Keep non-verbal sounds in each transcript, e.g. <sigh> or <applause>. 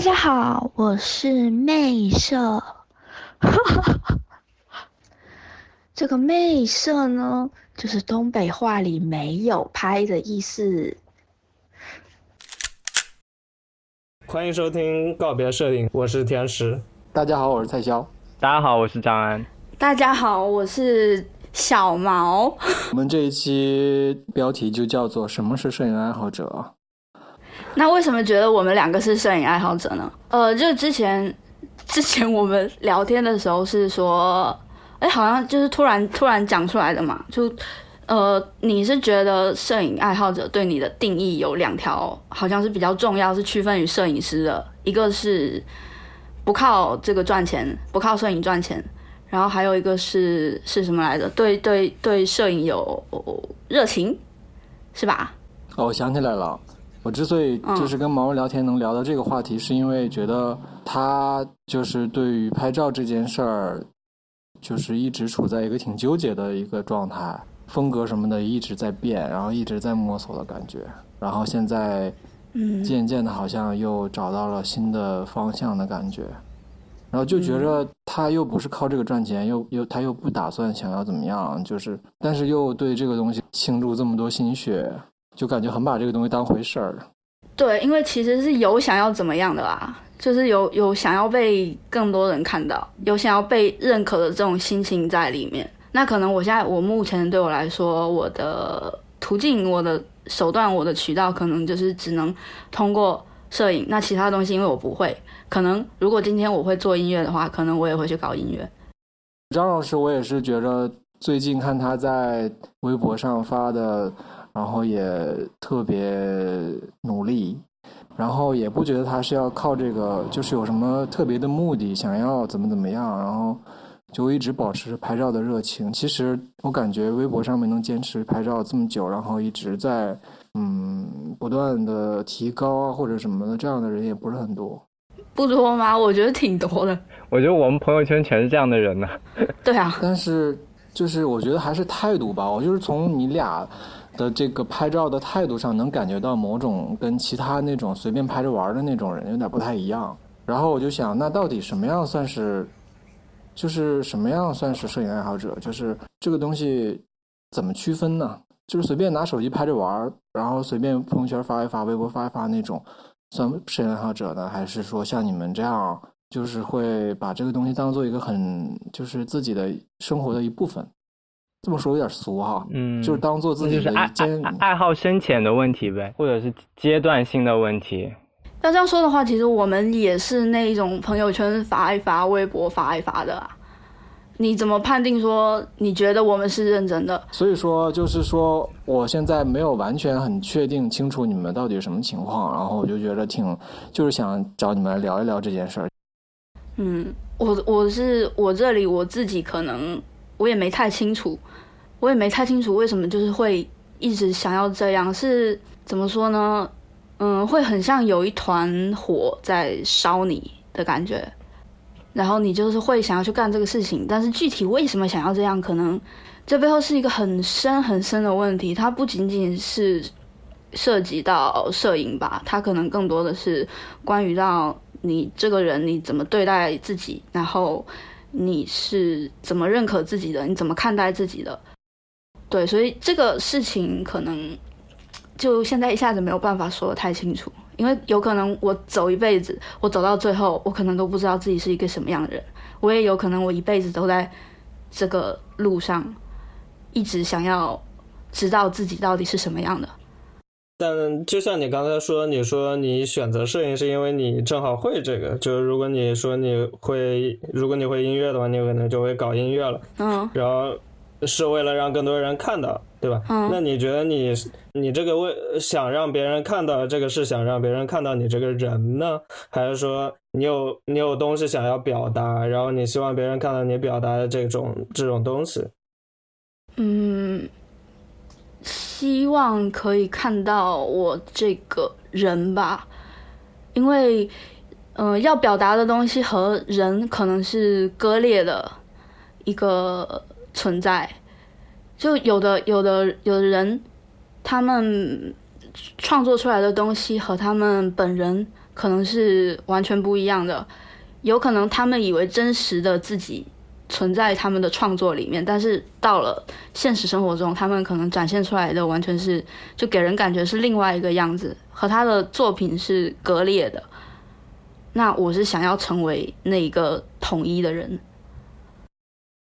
大家好，我是媚色。<laughs> 这个媚色呢，就是东北话里没有拍的意思。欢迎收听告别摄影，我是天使。大家好，我是蔡潇。大家好，我是张安。大家好，我是小毛。我们这一期标题就叫做“什么是摄影爱好者”。那为什么觉得我们两个是摄影爱好者呢？呃，就之前 <laughs> 之前我们聊天的时候是说，哎，好像就是突然突然讲出来的嘛。就呃，你是觉得摄影爱好者对你的定义有两条，好像是比较重要，是区分于摄影师的，一个是不靠这个赚钱，不靠摄影赚钱，然后还有一个是是什么来着？对对对，摄影有热情，是吧？哦，我想起来了。我之所以就是跟毛毛聊天能聊到这个话题，是因为觉得他就是对于拍照这件事儿，就是一直处在一个挺纠结的一个状态，风格什么的一直在变，然后一直在摸索的感觉，然后现在，嗯，渐渐的好像又找到了新的方向的感觉，然后就觉着他又不是靠这个赚钱，又又他又不打算想要怎么样，就是但是又对这个东西倾注这么多心血。就感觉很把这个东西当回事儿，对，因为其实是有想要怎么样的啦，就是有有想要被更多人看到，有想要被认可的这种心情在里面。那可能我现在我目前对我来说，我的途径、我的手段、我的渠道，可能就是只能通过摄影。那其他东西，因为我不会，可能如果今天我会做音乐的话，可能我也会去搞音乐。张老师，我也是觉着最近看他在微博上发的。然后也特别努力，然后也不觉得他是要靠这个，就是有什么特别的目的，想要怎么怎么样，然后就一直保持拍照的热情。其实我感觉微博上面能坚持拍照这么久，然后一直在嗯不断的提高啊或者什么的，这样的人也不是很多。不多吗？我觉得挺多的。我觉得我们朋友圈全是这样的人呢。对啊。但是就是我觉得还是态度吧，我就是从你俩。的这个拍照的态度上，能感觉到某种跟其他那种随便拍着玩的那种人有点不太一样。然后我就想，那到底什么样算是，就是什么样算是摄影爱好者？就是这个东西怎么区分呢？就是随便拿手机拍着玩，然后随便朋友圈发一发、微博发一发那种，算摄影爱好者呢？还是说像你们这样，就是会把这个东西当做一个很就是自己的生活的一部分？这么说有点俗哈，嗯，就是当做自己的爱爱好深浅的问题呗，或者是阶段性的问题。那这样说的话，其实我们也是那一种朋友圈发一发、微博发一发的啊。你怎么判定说你觉得我们是认真的？所以说，就是说，我现在没有完全很确定清楚你们到底什么情况，然后我就觉得挺，就是想找你们来聊一聊这件事儿。嗯，我我是我这里我自己可能。我也没太清楚，我也没太清楚为什么就是会一直想要这样，是怎么说呢？嗯，会很像有一团火在烧你的感觉，然后你就是会想要去干这个事情，但是具体为什么想要这样，可能这背后是一个很深很深的问题。它不仅仅是涉及到摄影吧，它可能更多的是关于到你这个人你怎么对待自己，然后。你是怎么认可自己的？你怎么看待自己的？对，所以这个事情可能就现在一下子没有办法说的太清楚，因为有可能我走一辈子，我走到最后，我可能都不知道自己是一个什么样的人。我也有可能我一辈子都在这个路上，一直想要知道自己到底是什么样的。但就像你刚才说，你说你选择摄影是因为你正好会这个，就是如果你说你会，如果你会音乐的话，你可能就会搞音乐了。嗯，然后是为了让更多人看到，对吧？嗯，那你觉得你你这个为想让别人看到这个是想让别人看到你这个人呢，还是说你有你有东西想要表达，然后你希望别人看到你表达的这种这种东西？嗯。希望可以看到我这个人吧，因为，嗯，要表达的东西和人可能是割裂的一个存在。就有的、有的、有的人，他们创作出来的东西和他们本人可能是完全不一样的。有可能他们以为真实的自己存在他们的创作里面，但是到了现实生活中，他们可能展现出来的完全是就给人感觉是另外一个样子，和他的作品是割裂的。那我是想要成为那一个统一的人，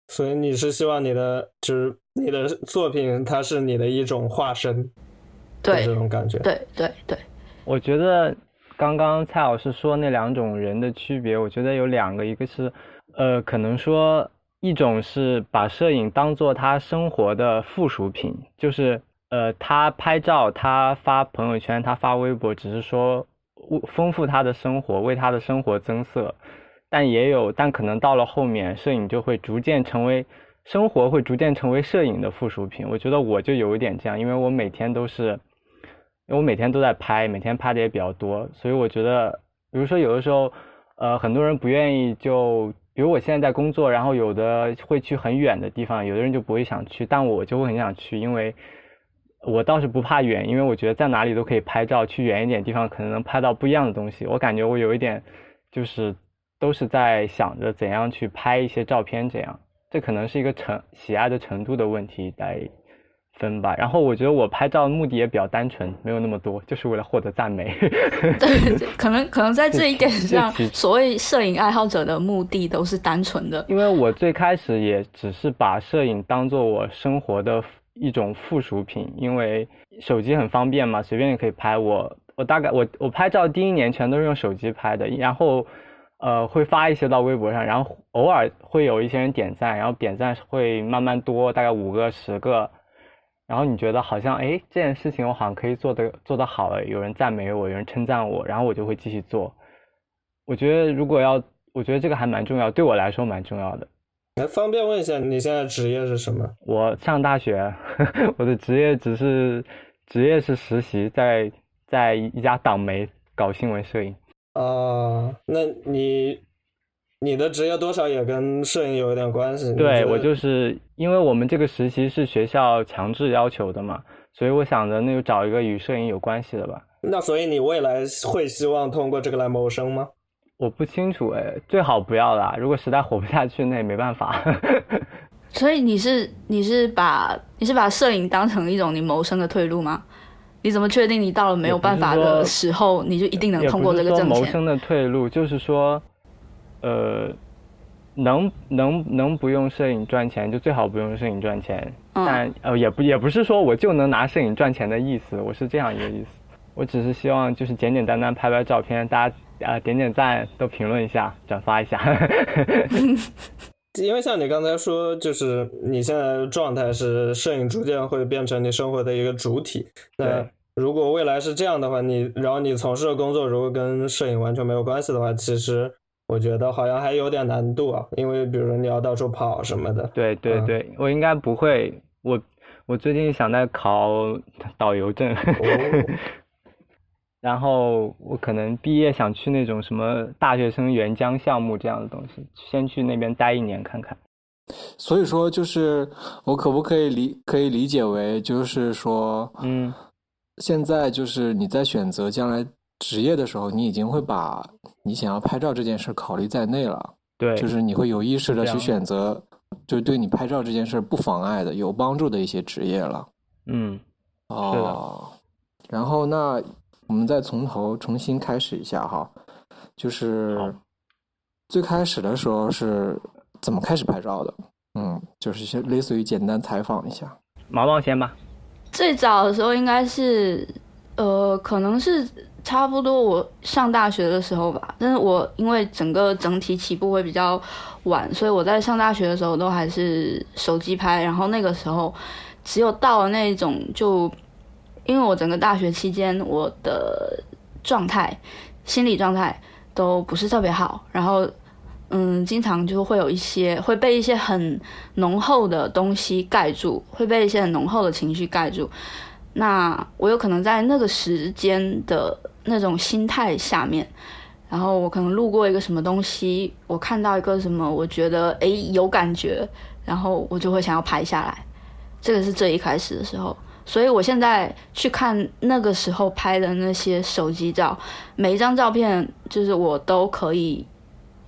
所以你是希望你的就是你的作品，它是你的一种化身，对这种感觉，对对对，我觉得刚刚蔡老师说那两种人的区别，我觉得有两个，一个是呃，可能说一种是把摄影当做他生活的附属品，就是呃，他拍照，他发朋友圈，他发微博，只是说。丰富他的生活，为他的生活增色，但也有，但可能到了后面，摄影就会逐渐成为生活，会逐渐成为摄影的附属品。我觉得我就有一点这样，因为我每天都是，因为我每天都在拍，每天拍的也比较多，所以我觉得，比如说有的时候，呃，很多人不愿意就，比如我现在在工作，然后有的会去很远的地方，有的人就不会想去，但我就会很想去，因为。我倒是不怕远，因为我觉得在哪里都可以拍照。去远一点地方，可能能拍到不一样的东西。我感觉我有一点，就是都是在想着怎样去拍一些照片，这样。这可能是一个程喜爱的程度的问题来分吧。然后我觉得我拍照的目的也比较单纯，没有那么多，就是为了获得赞美。<laughs> 对，<laughs> 可能可能在这一点 <laughs> 上，所谓摄影爱好者的目的都是单纯的。因为我最开始也只是把摄影当做我生活的。一种附属品，因为手机很方便嘛，随便也可以拍。我我大概我我拍照第一年全都是用手机拍的，然后呃会发一些到微博上，然后偶尔会有一些人点赞，然后点赞会慢慢多，大概五个十个，然后你觉得好像哎这件事情我好像可以做的做得好了，有人赞美我，有人称赞我，然后我就会继续做。我觉得如果要，我觉得这个还蛮重要，对我来说蛮重要的。哎，方便问一下，你现在职业是什么？我上大学，<laughs> 我的职业只是职业是实习，在在一家党媒搞新闻摄影。哦，那你你的职业多少也跟摄影有一点关系？对我就是因为我们这个实习是学校强制要求的嘛，所以我想着那就找一个与摄影有关系的吧。那所以你未来会希望通过这个来谋生吗？我不清楚哎，最好不要啦。如果实在活不下去，那也没办法。<laughs> 所以你是你是把你是把摄影当成一种你谋生的退路吗？你怎么确定你到了没有办法的时候，你就一定能通过这个挣钱？谋生的退路就是说，呃，能能能不用摄影赚钱，就最好不用摄影赚钱。但呃，也不也不是说我就能拿摄影赚钱的意思，我是这样一个意思。我只是希望就是简简单单拍拍照片，大家。啊，点点赞，都评论一下，转发一下。<laughs> 因为像你刚才说，就是你现在的状态是摄影逐渐会变成你生活的一个主体。那如果未来是这样的话，你然后你从事的工作如果跟摄影完全没有关系的话，其实我觉得好像还有点难度啊。因为比如说你要到处跑什么的。对对对，我应该不会。我我最近想在考导游证。<laughs> 然后我可能毕业想去那种什么大学生援疆项目这样的东西，先去那边待一年看看。所以说，就是我可不可以理可以理解为，就是说，嗯，现在就是你在选择将来职业的时候，你已经会把你想要拍照这件事考虑在内了。对，就是你会有意识的去选择，就是对你拍照这件事不妨碍的、有帮助的一些职业了。嗯，哦，然后那。我们再从头重新开始一下哈，就是最开始的时候是怎么开始拍照的？嗯，就是先类似于简单采访一下。毛毛先吧。最早的时候应该是，呃，可能是差不多我上大学的时候吧。但是我因为整个整体起步会比较晚，所以我在上大学的时候都还是手机拍。然后那个时候只有到了那种就。因为我整个大学期间，我的状态、心理状态都不是特别好，然后，嗯，经常就会有一些会被一些很浓厚的东西盖住，会被一些很浓厚的情绪盖住。那我有可能在那个时间的那种心态下面，然后我可能路过一个什么东西，我看到一个什么，我觉得诶有感觉，然后我就会想要拍下来。这个是最一开始的时候。所以我现在去看那个时候拍的那些手机照，每一张照片就是我都可以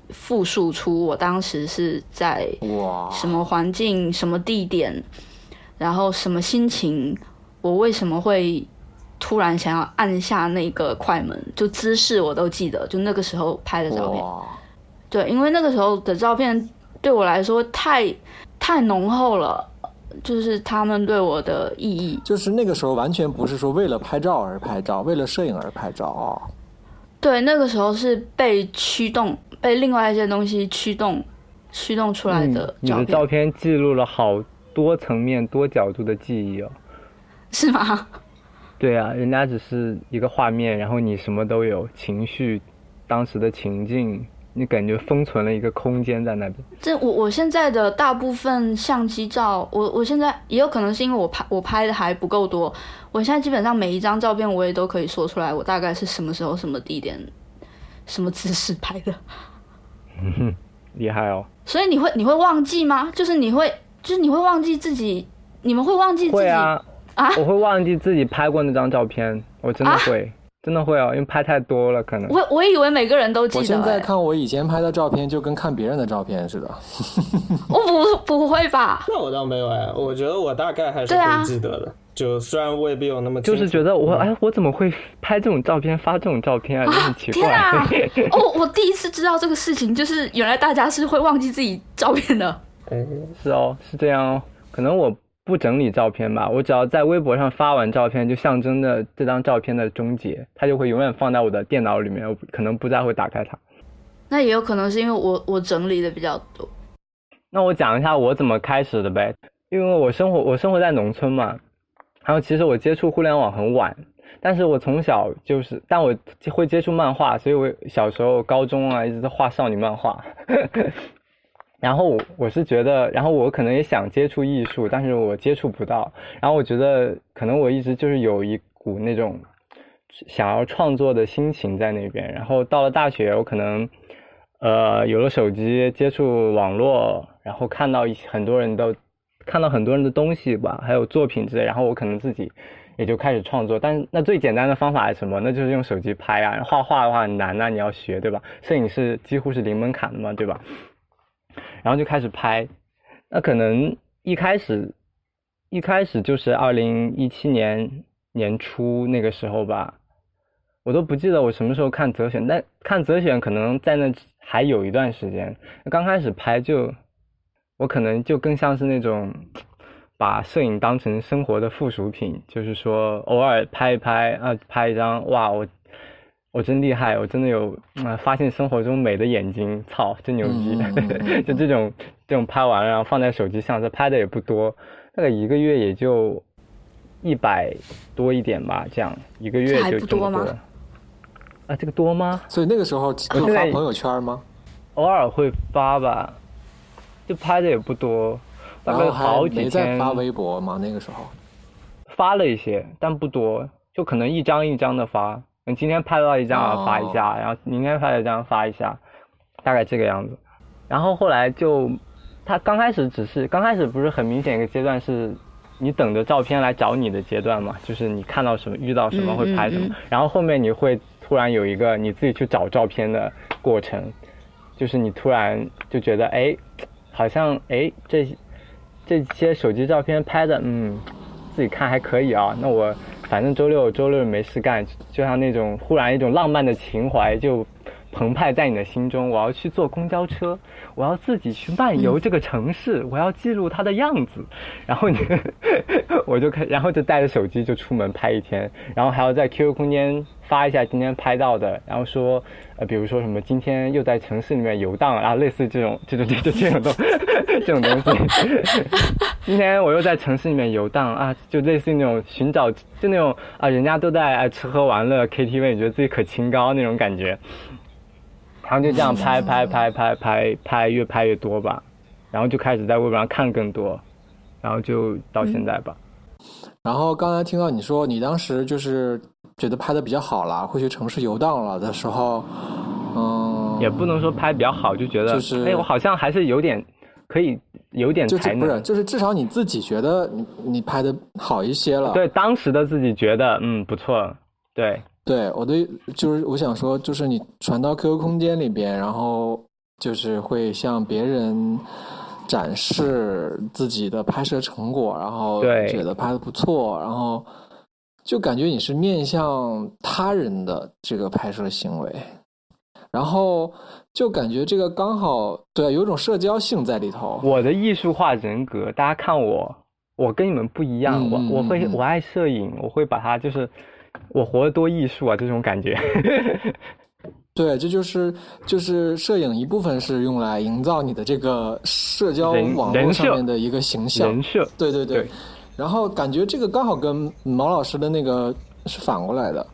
复述出我当时是在，什么环境、什么地点，然后什么心情，我为什么会突然想要按下那个快门，就姿势我都记得，就那个时候拍的照片。对，因为那个时候的照片对我来说太太浓厚了，就是他们对我的意义。就是那个时候完全不是说为了拍照而拍照，为了摄影而拍照啊、对，那个时候是被驱动，被另外一些东西驱动，驱动出来的嗯你的照片记录了好多层面、多角度的记忆哦。是吗？对啊，人家只是一个画面，然后你什么都有，情绪、当时的情境，你感觉封存了一个空间在那边。这我我现在的大部分相机照，我我现在也有可能是因为我拍我拍的还不够多，我现在基本上每一张照片我也都可以说出来，我大概是什么时候、什么地点、什么姿势拍的。厉害哦！所以你会你会忘记吗？就是你会就是你会忘记自己，你们会忘记自己会啊，啊我会忘记自己拍过那张照片，我真的会，真的会哦，因为拍太多了，可能。我我以为每个人都记得、我现在欸，看我以前拍的照片，就跟看别人的照片似的。<laughs> 我不 <laughs> 不会吧？那我倒没有哎，我觉得我大概还是对啊可以记得的，就虽然未必有那么就是觉得我哎，我怎么会拍这种照片发这种照片啊？就很奇怪。天啊！哦，我第一次知道这个事情，就是原来大家是会忘记自己照片的。哎是哦，是这样哦。可能我不整理照片吧，我只要在微博上发完照片，就象征着这张照片的终结，它就会永远放在我的电脑里面，我可能不再会打开它。那也有可能是因为我我整理的比较多。那我讲一下我怎么开始的呗，因为我生活我生活在农村嘛，然后其实我接触互联网很晚，但是我从小就是，但我会接触漫画，所以我小时候高中啊一直在画少女漫画。然后我我是觉得，然后我可能也想接触艺术，但是我接触不到。然后我觉得可能我一直就是有一股那种想要创作的心情在那边。然后到了大学，我可能呃有了手机，接触网络，然后看到一些很多人的看到很多人的东西吧，还有作品之类，然后我可能自己也就开始创作。但是那最简单的方法是什么？那就是用手机拍啊。画画的话很难啊，你要学对吧？摄影是几乎是零门槛的嘛，对吧？然后就开始拍，那可能一开始一开始就是二零一七年年初那个时候吧，我都不记得我什么时候看择选，但看择选可能在那还有一段时间。刚开始拍就，我可能就更像是那种把摄影当成生活的附属品，就是说偶尔拍一拍啊，拍一张哇我。我真厉害，我真的有啊、呃发现生活中美的眼睛，操，真牛逼！<laughs> 就这种这种拍完了，然后放在手机上，这拍的也不多，大概一个月也就一百多一点吧，这样一个月就这么不多吗。啊，这个多吗？所以那个时候现在会发朋友圈吗？偶尔会发吧，就拍的也不多，大概然后好几没在天发微博吗？那个时候发了一些，但不多，就可能一张一张的发。你今天拍到一张啊发一下，然后明天拍了一张发一下，大概这个样子。然后后来就，他刚开始只是刚开始不是很明显一个阶段是，你等着照片来找你的阶段嘛，就是你看到什么遇到什么嗯会拍什么，然后后面你会突然有一个你自己去找照片的过程，就是你突然就觉得哎，好像哎这这些手机照片拍的嗯自己看还可以啊，那我反正周六周六没事干，就像那种忽然一种浪漫的情怀就澎湃在你的心中。我要去坐公交车，我要自己去漫游这个城市，我要记录它的样子。然后你，<laughs> 我就开，然后就带着手机就出门拍一天，然后还要在 QQ 空间发一下今天拍到的，然后说呃，比如说什么今天又在城市里面游荡，然后类似这种这种这种这种东 <laughs> 这种东西。<laughs> 今天我又在城市里面游荡啊，就类似于那种寻找，就那种啊，人家都在、啊、吃喝玩乐 KTV，你觉得自己可清高那种感觉。然后就这样拍拍拍拍拍拍，越拍越多吧，然后就开始在微博上看更多，然后就到现在吧。然后刚才听到你说你当时就是觉得拍的比较好了，会去城市游荡了的时候，嗯，也不能说拍比较好，就觉得就是哎，我好像还是有点可以有点就是才能。不是，就是至少你自己觉得你你拍的好一些了。对当时的自己觉得嗯不错，对对，我的就是我想说，就是你传到 QQ 空间里边，然后就是会向别人展示自己的拍摄成果，然后觉得拍的不错，然后就感觉你是面向他人的这个拍摄行为，然后就感觉这个刚好对，有种社交性在里头。我的艺术化人格，大家看我，我跟你们不一样，我我会我爱摄影，我会把它就是我活得多艺术啊这种感觉。<laughs> 对，这就是就是摄影一部分是用来营造你的这个社交网络上面的一个形象人。设对对对对然后感觉这个刚好跟毛老师的那个是反过来的，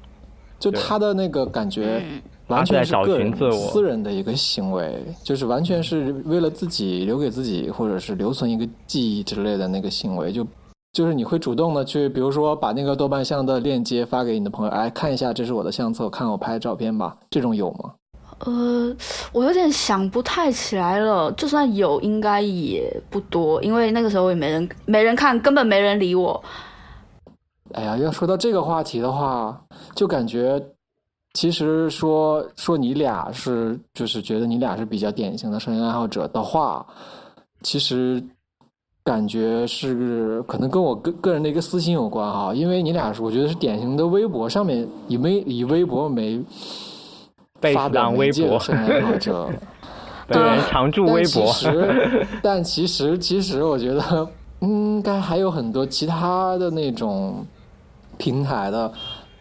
就他的那个感觉嗯完全是个人自我私人的一个行为，就是完全是为了自己留给自己，或者是留存一个记忆之类的那个行为，就。就是你会主动的去，比如说把那个豆瓣相的链接发给你的朋友，哎，看一下，这是我的相册，看我拍的照片吧。这种有吗？呃，我有点想不太起来了。就算有，应该也不多，因为那个时候也没人没人看，根本没人理我。哎呀，要说到这个话题的话，就感觉其实说说你俩是，就是觉得你俩是比较典型的摄影爱好者的话，其实感觉是可能跟我个个人的一个私心有关哈，因为你俩是我觉得是典型的微博上面以微以微博没被发表当微博摄影爱好者。本 <laughs> 人常驻微博但其。实，但其实，其实我觉得应该还有很多其他的那种平台的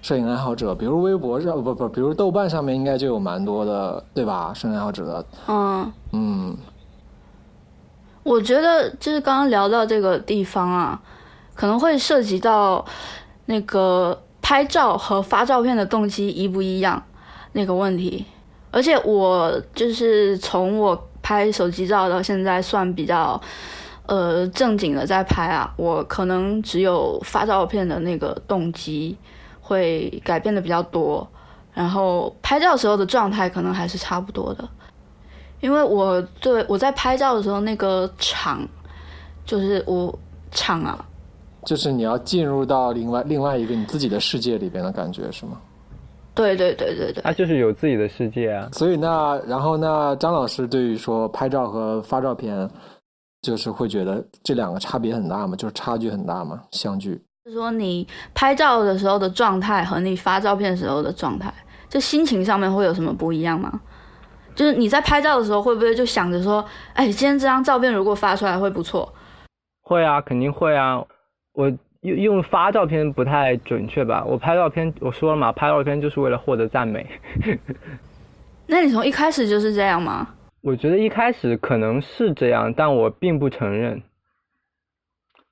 摄影爱好者，比如微博上不不，比如豆瓣上面应该就有蛮多的，对吧？摄影爱好者的，嗯，嗯，我觉得就是刚刚聊到这个地方啊，可能会涉及到那个拍照和发照片的动机一不一样那个问题。而且我就是从我拍手机照到现在算比较呃正经的在拍啊，我可能只有发照片的那个动机会改变的比较多，然后拍照时候的状态可能还是差不多的。因为我对我在拍照的时候，那个场就是我场啊，就是你要进入到另外另外一个你自己的世界里边的感觉是吗？对对对对对，他就是有自己的世界啊。所以那然后那张老师对于说拍照和发照片，就是会觉得这两个差别很大吗？就是差距很大吗？相距？就是说你拍照的时候的状态和你发照片时候的状态，就心情上面会有什么不一样吗？就是你在拍照的时候，会不会就想着说，哎，今天这张照片如果发出来会不错？会啊，肯定会啊。我用用发照片不太准确吧？我拍照片，我说了嘛，拍照片就是为了获得赞美。<laughs> 那你从一开始就是这样吗？我觉得一开始可能是这样，但我并不承认。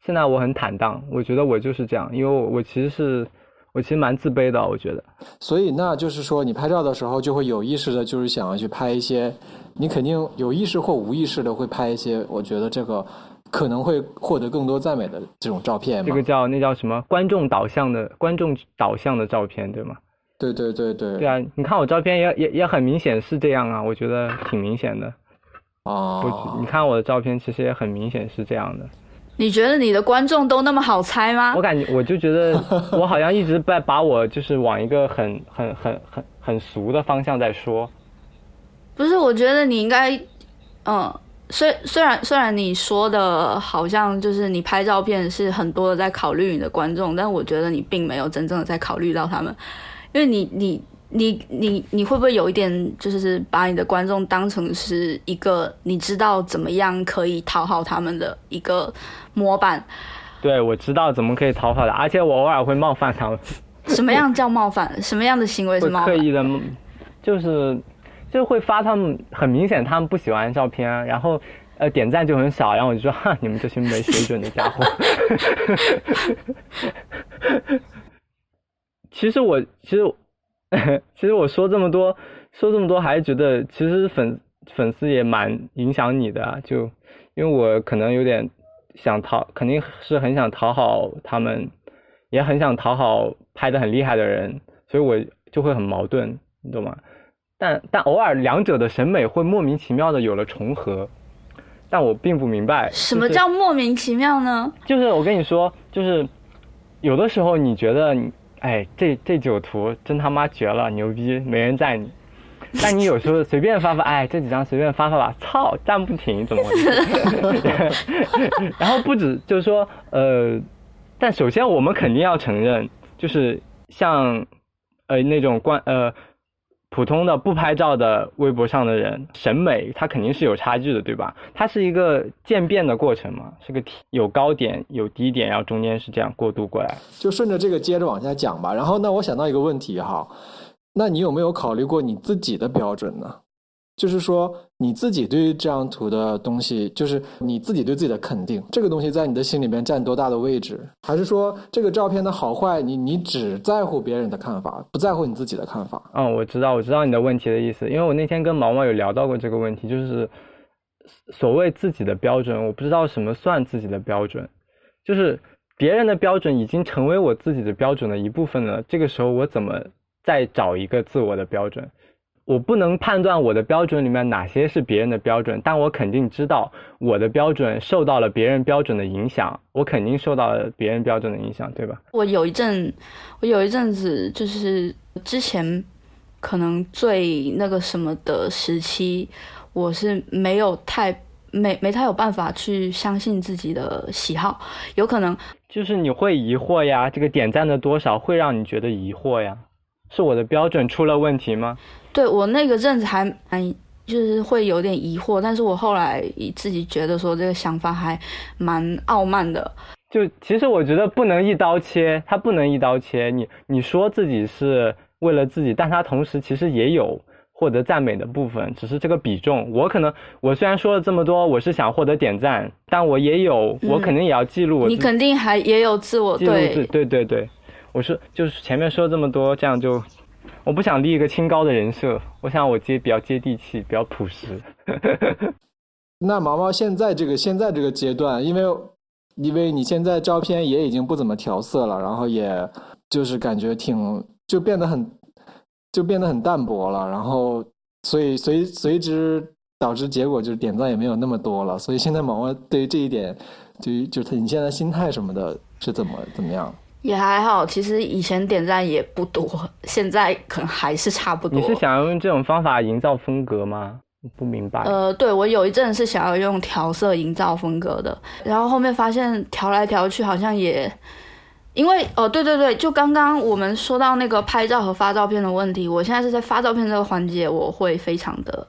现在我很坦荡，我觉得我就是这样，因为我我其实是我其实蛮自卑的，我觉得。所以那就是说，你拍照的时候就会有意识的，就是想要去拍一些，你肯定有意识或无意识的会拍一些，我觉得这个可能会获得更多赞美的这种照片。这个叫那叫什么？观众导向的观众导向的照片，对吗？对对对对。对啊，你看我照片也也也很明显是这样啊，我觉得挺明显的。啊我你看我的照片，其实也很明显是这样的。你觉得你的观众都那么好猜吗我？感觉我就觉得 <laughs> 我好像一直在把我就是往一个很很很很很俗的方向在说。不是，我觉得你应该，嗯，虽虽然虽然你说的好像就是你拍照片是很多的在考虑你的观众，但我觉得你并没有真正的在考虑到他们，因为你你你你你会不会有一点就是把你的观众当成是一个你知道怎么样可以讨好他们的一个模板？对，我知道怎么可以讨好的，而且我偶尔会冒犯他们，什么样叫冒犯？什么样的行为是会冒犯？刻意的，就是就会发他们很明显他们不喜欢的照片啊，然后呃点赞就很少，然后我就说哈，你们这群没水准的家伙。<laughs> 其实我其实我 <laughs> 其实我说这么多说这么多，还是觉得其实粉粉丝也蛮影响你的啊，就因为我可能有点想讨，肯定是很想讨好他们，也很想讨好拍的很厉害的人，所以我就会很矛盾，你懂吗？但但偶尔两者的审美会莫名其妙的有了重合，但我并不明白什么叫莫名其妙呢？就是我跟你说，就是有的时候你觉得，哎，这这九图真他妈绝了，牛逼，没人赞你。但你有时候随便发发，哎，这几张随便发发吧，操，赞不停，怎么回事？<laughs> 然后不止，就是说，呃，但首先我们肯定要承认，就是像呃那种关呃普通的不拍照的微博上的人，审美他肯定是有差距的，对吧？它是一个渐变的过程嘛，是个有高点有低点，然后中间是这样过渡过来。就顺着这个接着往下讲吧。然后，那我想到一个问题哈。那你有没有考虑过你自己的标准呢？就是说你自己对于这张图的东西，就是你自己对自己的肯定，这个东西在你的心里面占多大的位置？还是说这个照片的好坏，你你只在乎别人的看法，不在乎你自己的看法？嗯，我知道，我知道你的问题的意思，因为我那天跟毛毛有聊到过这个问题，就是所谓自己的标准，我不知道什么算自己的标准，就是别人的标准已经成为我自己的标准的一部分了，这个时候我怎么？再找一个自我的标准，我不能判断我的标准里面哪些是别人的标准，但我肯定知道我的标准受到了别人标准的影响，我肯定受到了别人标准的影响，对吧？我有一阵，我有一阵子就是之前可能最那个什么的时期，我是没有太没没太有办法去相信自己的喜好，有可能就是你会疑惑呀，这个点赞的多少会让你觉得疑惑呀。是我的标准出了问题吗？对我那个阵子还蛮，就是会有点疑惑，但是我后来自己觉得说这个想法还蛮傲慢的。就其实我觉得不能一刀切，他不能一刀切。你你说自己是为了自己，但他同时其实也有获得赞美的部分，只是这个比重。我可能我虽然说了这么多，我是想获得点赞，但我也有，我肯定也要记录。你肯定还也有自我对对对对。我是，就是前面说这么多，这样就，我不想立一个清高的人设，我想我接比较接地气，比较朴实。<laughs> 那毛毛现在这个现在这个阶段，因为因为你现在照片也已经不怎么调色了，然后也就是感觉挺就变得很就变得很淡薄了，然后所以随随之导致结果就是点赞也没有那么多了，所以现在毛毛对于这一点，对于就他你现在心态什么的是怎么怎么样？也还好，其实以前点赞也不多，现在可能还是差不多。你是想要用这种方法营造风格吗？不明白。呃，对我有一阵是想要用调色营造风格的，然后后面发现调来调去好像也，因为哦，对对对，就刚刚我们说到那个拍照和发照片的问题，我现在是在发照片这个环节，我会非常的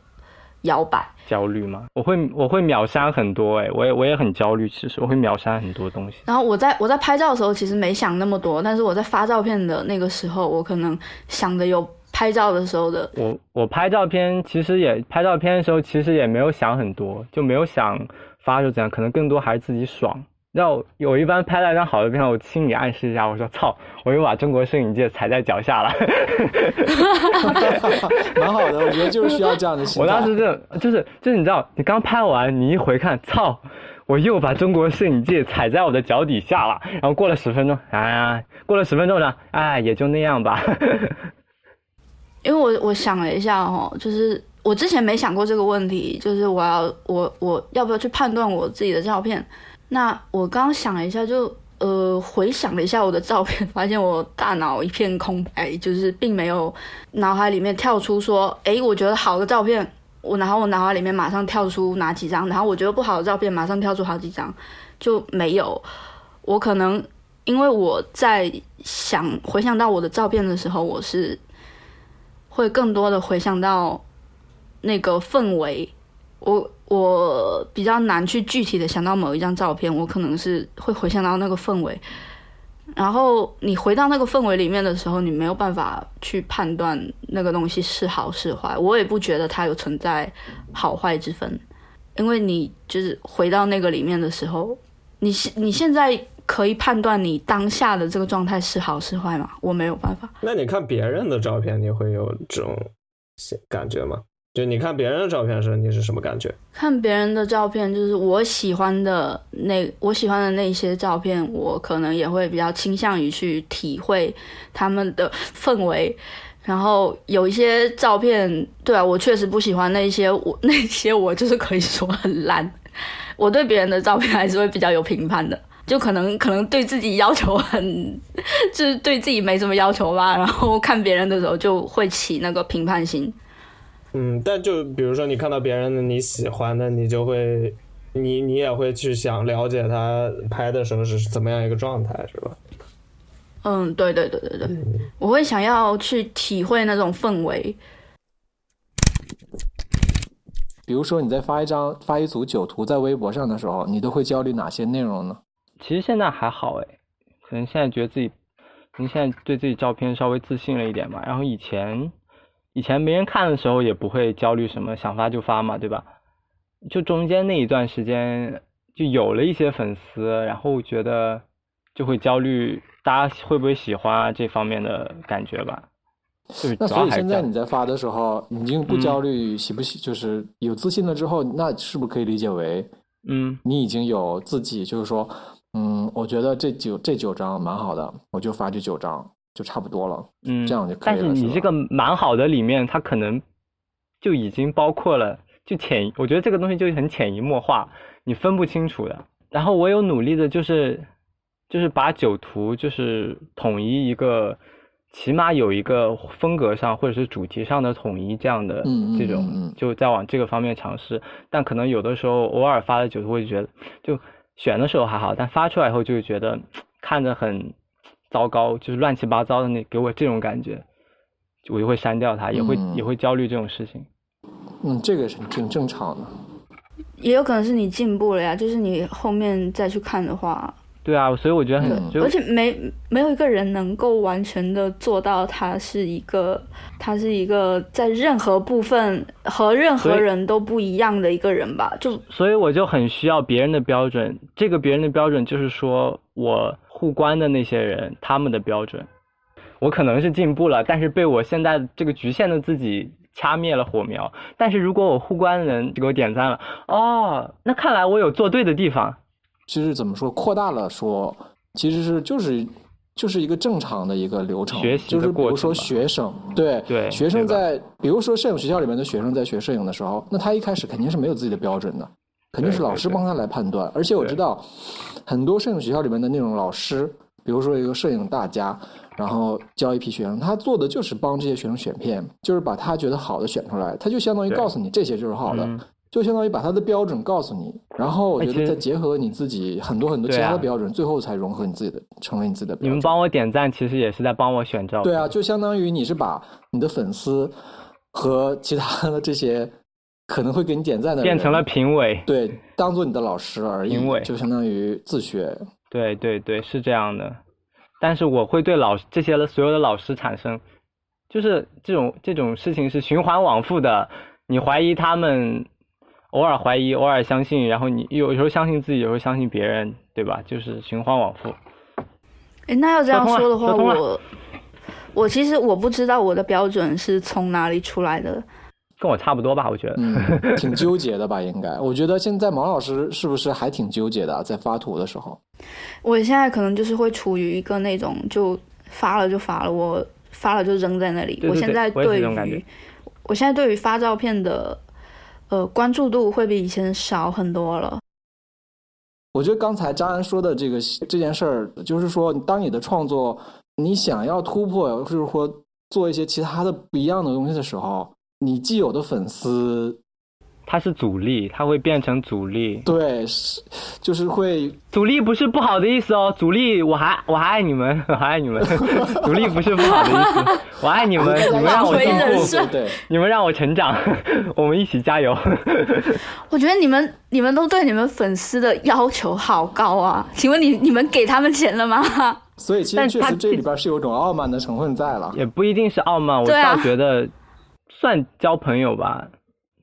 摇摆。焦虑吗？我会我会秒删很多哎，我也我也很焦虑。其实我会秒删很多东西。然后我在我在拍照的时候，其实没想那么多，但是我在发照片的那个时候，我可能想的有拍照的时候的。我我拍照片其实也拍照片的时候，其实也没有想很多，就没有想发就怎样，可能更多还是自己爽。然后我一般拍了一张好的片，我心里暗示一下，我说操，我又把中国摄影界踩在脚下了。<laughs> 蛮好的，我觉得就是需要这样的心态。<laughs> 我当时就就是就是你知道，你刚拍完，你一回看，操，我又把中国摄影界踩在我的脚底下了。然后过了十分钟，哎，过了十分钟呢，哎，也就那样吧。因为我我想了一下哦，就是我之前没想过这个问题，就是我要我我要不要去判断我自己的照片。那我刚想了一下，就呃回想了一下我的照片，<laughs> 发现我大脑一片空白，就是并没有脑海里面跳出说，诶，我觉得好的照片，我然后我脑海里面马上跳出哪几张，然后我觉得不好的照片马上跳出好几张，就没有。我可能因为我在想回想到我的照片的时候，我是会更多的回想到那个氛围，我。我比较难去具体的想到某一张照片，我可能是会回想到那个氛围，然后你回到那个氛围里面的时候，你没有办法去判断那个东西是好是坏。我也不觉得它有存在好坏之分，因为你就是回到那个里面的时候，你现你现在可以判断你当下的这个状态是好是坏吗？我没有办法。那你看别人的照片，你会有这种感觉吗？就你看别人的照片时，你是什么感觉？看别人的照片，就是我喜欢的那我喜欢的那些照片，我可能也会比较倾向于去体会他们的氛围。然后有一些照片，对啊，我确实不喜欢那些，我 <laughs> 那些我就是可以说很烂，我对别人的照片还是会比较有评判的，就可能可能对自己要求很，就是对自己没什么要求吧，然后看别人的时候就会起那个评判心。嗯，但就比如说你看到别人的你喜欢的，你就会，你你也会去想了解他拍的时候是怎么样一个状态，是吧？嗯，对对对对对，我会想要去体会那种氛围。比如说你在发一张发一组酒图在微博上的时候，你都会焦虑哪些内容呢？其实现在还好哎，可能现在觉得自己，您现在对自己照片稍微自信了一点嘛。然后以前，以前没人看的时候也不会焦虑什么，想发就发嘛，对吧？就中间那一段时间就有了一些粉丝，然后觉得就会焦虑大家会不会喜欢啊这方面的感觉吧。那所以现在你在发的时候，已经不焦虑喜不喜，就是有自信了之后，那是不是可以理解为，嗯，你已经有自己，就是说，嗯，我觉得这九这九张蛮好的，我就发这九张就差不多了，嗯，这样就可以了。但是你这个蛮好的里面，它可能就已经包括了，就潜，我觉得这个东西就很潜移默化，你分不清楚的。然后我有努力的，就是就是把酒图就是统一一个。起码有一个风格上或者是主题上的统一，这样的这种就在往这个方面尝试。但可能有的时候偶尔发的酒图，会觉得就选的时候还好，但发出来以后就觉得看着很糟糕，就是乱七八糟的那给我这种感觉，我就会删掉它，也会也会焦虑这种事情。嗯，这个是挺正常的。也有可能是你进步了呀，就是你后面再去看的话。对啊，所以我觉得很，而且没没有一个人能够完全的做到，他是一个，他是一个在任何部分和任何人都不一样的一个人吧？就所以我就很需要别人的标准，这个别人的标准就是说我互关的那些人他们的标准，我可能是进步了，但是被我现在这个局限的自己掐灭了火苗。但是如果我互关的人给我点赞了，哦，那看来我有做对的地方。其实怎么说，扩大了说，其实是就是就是一个正常的一个流程，学习就是比如说学生，对对，学生在比如说摄影学校里面的学生在学摄影的时候，那他一开始肯定是没有自己的标准的，肯定是老师帮他来判断。而且我知道很多摄影学校里面的那种老师，比如说一个摄影大家，然后教一批学生，他做的就是帮这些学生选片，就是把他觉得好的选出来，他就相当于告诉你这些就是好的。就相当于把他的标准告诉你，然后我觉得再结合你自己很多很多其他的标准，最后才融合你自己的，成为你自己的。你们帮我点赞，其实也是在帮我选照。对啊，就相当于你是把你的粉丝和其他的这些可能会给你点赞的变成了评委，对，当做你的老师而已，就相当于自学。对对对，是这样的。但是我会对老这些的所有的老师产生，就是这种这种事情是循环往复的，你怀疑他们。偶尔怀疑，偶尔相信，然后你有时候相信自己，有时候相信别人，对吧？就是循环往复。哎，那要这样说的话，我我其实我不知道我的标准是从哪里出来的。跟我差不多吧，我觉得。嗯，<laughs> 挺纠结的吧？应该，我觉得现在毛老师是不是还挺纠结的，在发图的时候？我现在可能就是会处于一个那种，就发了就发了，我发了就扔在那里。我现在对于，我现在对于发照片的。呃，关注度会比以前少很多了。我觉得刚才张安说的这个这件事儿，就是说，当你的创作你想要突破，就是说做一些其他的不一样的东西的时候，你既有的粉丝。他是阻力，他会变成阻力。对，是就是会阻力不是不好的意思哦，阻力我还我还爱你们，我还爱你们。<laughs> 阻力不是不好的意思，我爱你们，<laughs> 你们让我进步，对，你们让我成长，我们一起加油。<laughs> 我觉得你们你们都对你们粉丝的要求好高啊，请问你你们给他们钱了吗？所以其实确实这里边是有种傲慢的成分在了，也不一定是傲慢，我倒觉得算交朋友吧。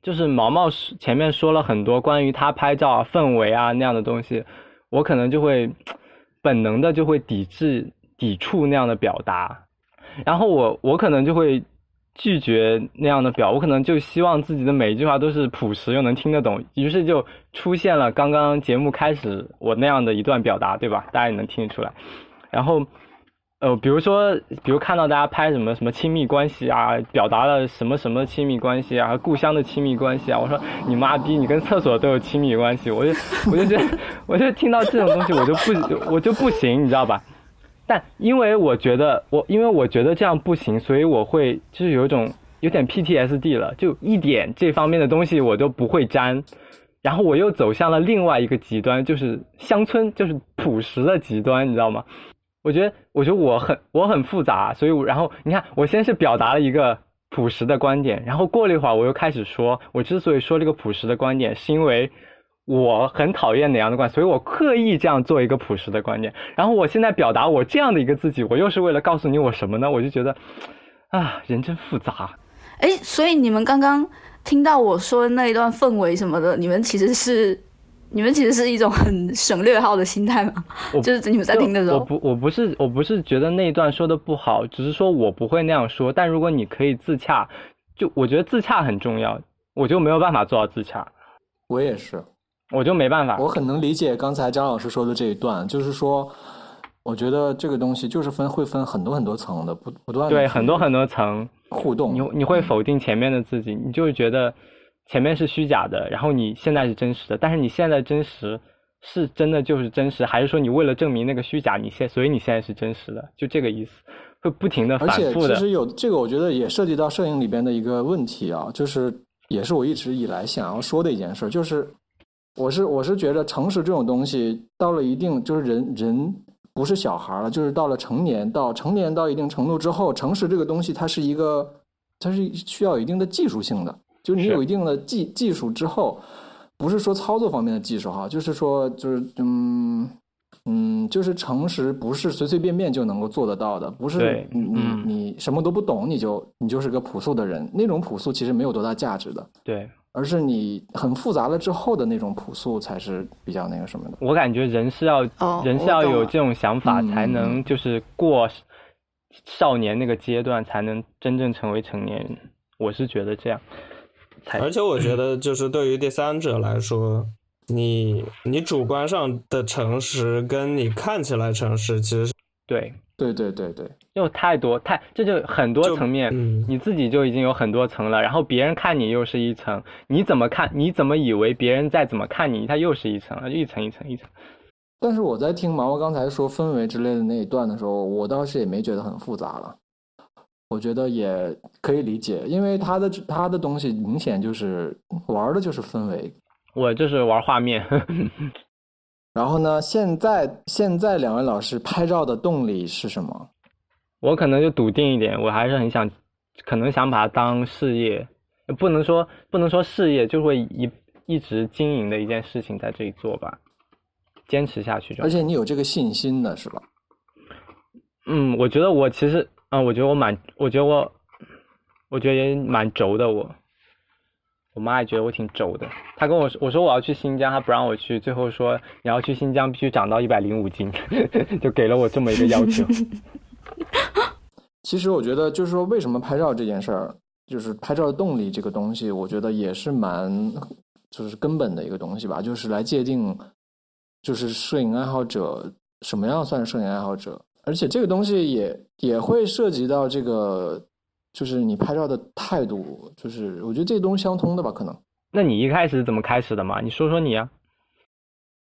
就是毛毛前面说了很多关于他拍照啊、氛围啊那样的东西，我可能就会本能的就会抵制、抵触那样的表达，然后我我可能就会拒绝那样的表，我可能就希望自己的每一句话都是朴实又能听得懂，于是就出现了刚刚节目开始我那样的一段表达，对吧？大家也能听得出来。然后呃，比如说，比如看到大家拍什么什么亲密关系啊，表达了什么什么亲密关系啊，故乡的亲密关系啊，我说你妈逼，你跟厕所都有亲密关系，我就我就觉得，<laughs> 我就听到这种东西，我就不我就不行，你知道吧？但因为我觉得我因为我觉得这样不行，所以我会就是有一种有点 PTSD 了，就一点这方面的东西我都不会沾，然后我又走向了另外一个极端，就是乡村，就是朴实的极端，你知道吗？我觉得，我觉得我很我很复杂，所以，然后你看，我先是表达了一个朴实的观点，然后过了一会儿，我又开始说，我之所以说这个朴实的观点，是因为我很讨厌哪样的观，所以我刻意这样做一个朴实的观点。然后我现在表达我这样的一个自己，我又是为了告诉你我什么呢？我就觉得，啊，人真复杂。哎，所以你们刚刚听到我说那一段氛围什么的，你们其实是。你们其实是一种很省略号的心态嘛？就是你们在听的时候，我不，我不是，我不是觉得那一段说的不好，只是说我不会那样说。但如果你可以自洽，就我觉得自洽很重要，我就没有办法做到自洽。我也是，我就没办法。我很能理解刚才张老师说的这一段，就是说，我觉得这个东西就是分会分很多很多层的，不不断对很多很多层互动。你你会否定前面的自己，你就会觉得。前面是虚假的，然后你现在是真实的，但是你现在真实是真的就是真实，还是说你为了证明那个虚假，你现所以你现在是真实的，就这个意思，会不停的反复的。其实有这个，我觉得也涉及到摄影里边的一个问题啊，就是也是我一直以来想要说的一件事，就是我是我是觉得诚实这种东西到了一定就是人人不是小孩了，就是到了成年到成年到一定程度之后，诚实这个东西它是一个它是需要一定的技术性的。就是你有一定的技技术之后，不是说操作方面的技术哈，就是说就是嗯嗯，就是诚实不是随随便便就能够做得到的，不是你你你什么都不懂你就你就是个朴素的人，那种朴素其实没有多大价值的，对，而是你很复杂了之后的那种朴素才是比较那个什么的。我感觉人是要人是要有这种想法才能就是过少年那个阶段，才能真正成为成年人。我是觉得这样。而且我觉得，就是对于第三者来说，你你主观上的诚实跟你看起来诚实，其实对对对对对，又太多太这就很多层面，你自己就已经有很多层了，然后别人看你又是一层，你怎么看？你怎么以为别人再怎么看你，他又是一层，就一层一层一层。但是我在听毛毛刚才说氛围之类的那一段的时候，我倒是也没觉得很复杂了。我觉得也可以理解，因为他的他的东西明显就是玩的就是氛围，我就是玩画面。<laughs> 然后呢，现在现在两位老师拍照的动力是什么？我可能就笃定一点，我还是很想，可能想把它当事业，不能说不能说事业，就会一一直经营的一件事情在这里做吧，坚持下去就。而且你有这个信心的是吧？嗯，我觉得我其实。啊，我觉得我蛮，我觉得我，我觉得也蛮轴的。我，我妈也觉得我挺轴的。她跟我说，我说我要去新疆，她不让我去。最后说你要去新疆，必须长到一百零五斤，<laughs> 就给了我这么一个要求。<laughs> 其实我觉得，就是说，为什么拍照这件事儿，就是拍照的动力这个东西，我觉得也是蛮，就是根本的一个东西吧。就是来界定，就是摄影爱好者什么样算摄影爱好者。而且这个东西也也会涉及到这个，就是你拍照的态度，就是我觉得这东西相通的吧，可能。那你一开始怎么开始的嘛？你说说你啊。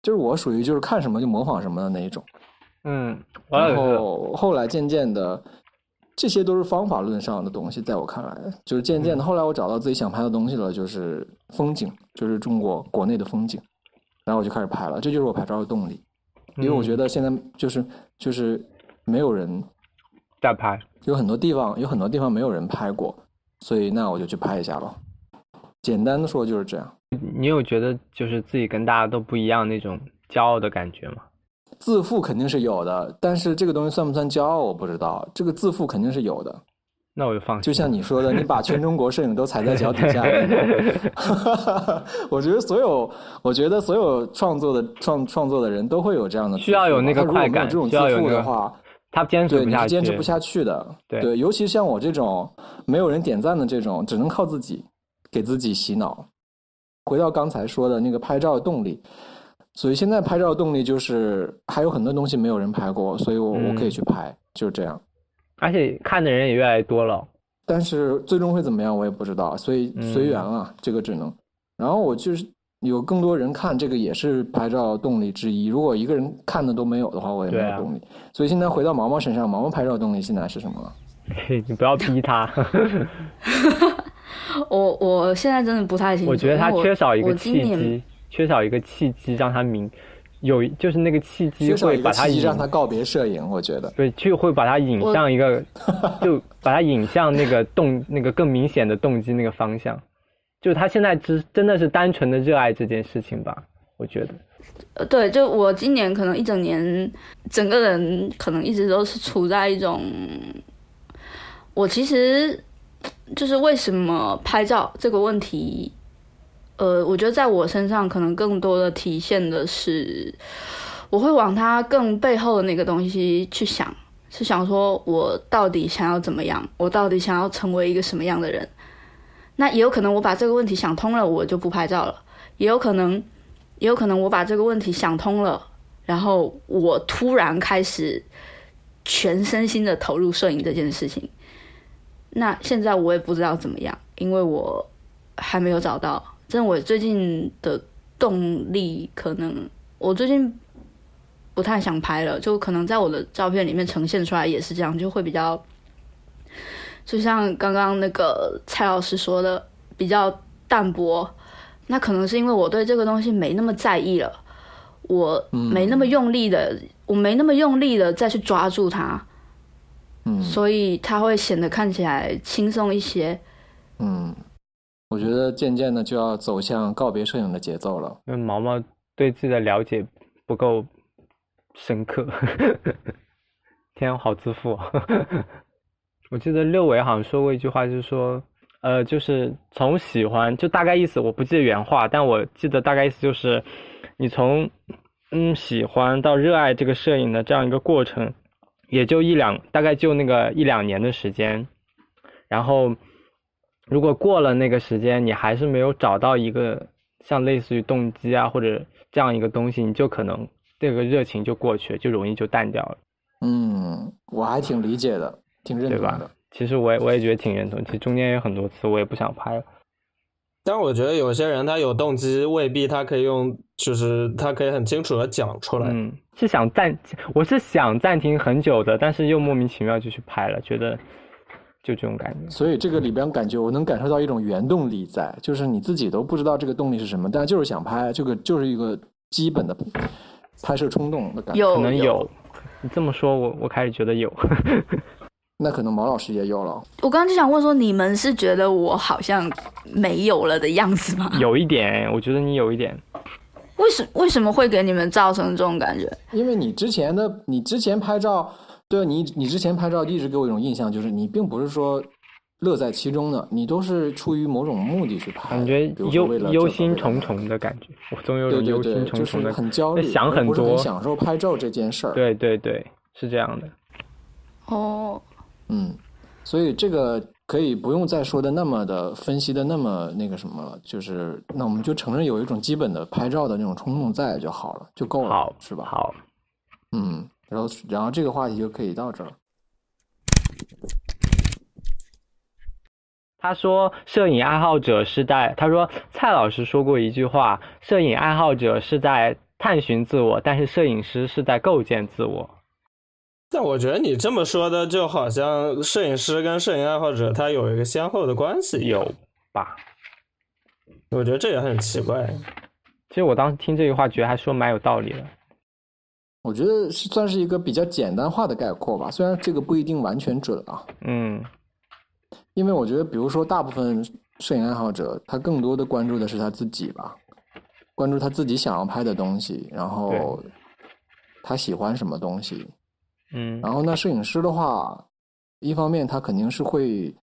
就是我属于就是看什么就模仿什么的那一种。嗯。然后后来渐渐的，这些都是方法论上的东西，在我看来，就是渐渐的，后来我找到自己想拍的东西了，就是风景，就是中国国内的风景，然后我就开始拍了，这就是我拍照的动力，因为我觉得现在就是就是。没有人在拍，有很多地方有很多地方没有人拍过，所以那我就去拍一下咯。简单的说就是这样。你有觉得就是自己跟大家都不一样那种骄傲的感觉吗？自负肯定是有的，但是这个东西算不算骄傲我不知道。这个自负肯定是有的。那我就放心。就像你说的，你把全中国摄影都踩在脚底下。<laughs> 我觉得所有，我觉得所有创作的创创作的人都会有这样的需要有那个快感，这种自负的话，他坚持不下去，坚持不下去的。对，尤其像我这种没有人点赞的这种，只能靠自己给自己洗脑。回到刚才说的那个拍照的动力，所以现在拍照动力就是还有很多东西没有人拍过，所以我、我可以去拍，就是这样。而且看的人也越来越多了。但是最终会怎么样，我也不知道，所以嗯随缘了，这个只能。然后我就是有更多人看，这个也是拍照动力之一。如果一个人看的都没有的话，我也没有动力。所以现在回到毛毛身上，毛毛拍照动力现在是什么了？嘿，<laughs> 你不要逼他，<laughs> 我我现在真的不太清楚，我觉得他缺少一个契机，缺少一个契机让他明有，就是那个契机会把他引让他告别摄影，我觉得。对，就会把他引向一个，就把他引向那个动那个更明显的动机那个方向。就他现在只真的是单纯的热爱这件事情吧，我觉得。呃，对，就我今年可能一整年，整个人可能一直都是处在一种，我其实就是为什么拍照这个问题，呃，我觉得在我身上可能更多的体现的是，我会往它更背后的那个东西去想，是想说我到底想要怎么样，我到底想要成为一个什么样的人。那也有可能我把这个问题想通了，我就不拍照了，也有可能。也有可能我把这个问题想通了，然后我突然开始全身心的投入摄影这件事情。那现在我也不知道怎么样，因为我还没有找到。真的，我最近的动力可能我最近不太想拍了，就可能在我的照片里面呈现出来也是这样，就会比较，就像刚刚那个蔡老师说的，比较淡薄。那可能是因为我对这个东西没那么在意了，我没那么用力的，我没那么用力的再去抓住它，嗯所以它会显得看起来轻松一些。嗯，我觉得渐渐的就要走向告别摄影的节奏了。因为毛毛对自己的了解不够深刻，<laughs> 天，我好自负、哦。我记得六伟好像说过一句话，就是说，呃，就是从喜欢，就大概意思我不记得原话，但我记得大概意思就是，你从嗯喜欢到热爱这个摄影的这样一个过程，也就一两，大概就那个一两年的时间，然后如果过了那个时间，你还是没有找到一个像类似于动机啊或者这样一个东西，你就可能这个热情就过去了，就容易就淡掉了，嗯，我还挺理解的，挺认对吧同的。？其实我也我也觉得挺认同，其实中间有很多次我也不想拍了，但我觉得有些人他有动机，未必他可以用，就是他可以很清楚的讲出来。嗯，是想暂，我是想暂停很久的，但是又莫名其妙就去拍了，觉得就这种感觉。所以这个里边感觉我能感受到一种原动力在，就是你自己都不知道这个动力是什么，但就是想拍，这个就是一个基本的拍摄冲动的感觉。有可能有，你这么说，我我开始觉得有。<laughs> 那可能毛老师也有了。我刚刚就想问说，你们是觉得我好像没有了的样子吗？有一点，我觉得你有一点，为什为什么会给你们造成这种感觉？因为你之前的你之前拍照，对你你之前拍照一直给我一种印象，就是你并不是说乐在其中的，你都是出于某种目的去拍，感觉忧忧心忡忡的感觉，我总有对种忧心对对，就忡忡的，是很焦虑，想很多很多。享受拍照这件事儿。对对对，是这样的。哦，嗯，所以这个可以不用再说的那么的分析的那么那个什么了，就是那我们就承认有一种基本的拍照的那种冲动在就好了，就够了，好，是吧？好，嗯，然后然后这个话题就可以到这儿。他说，摄影爱好者是在他说蔡老师说过一句话，摄影爱好者是在探寻自我，但是摄影师是在构建自我。但我觉得你这么说的，就好像摄影师跟摄影爱好者他有一个先后的关系。有吧？我觉得这也很奇怪。其实我当时听这句话，觉得还说蛮有道理的。我觉得是算是一个比较简单化的概括吧，虽然这个不一定完全准啊，嗯，因为我觉得，比如说大部分摄影爱好者，他更多的关注的是他自己吧，关注他自己想要拍的东西，然后他喜欢什么东西，嗯，然后那，摄影师的话，一方面他肯定是会，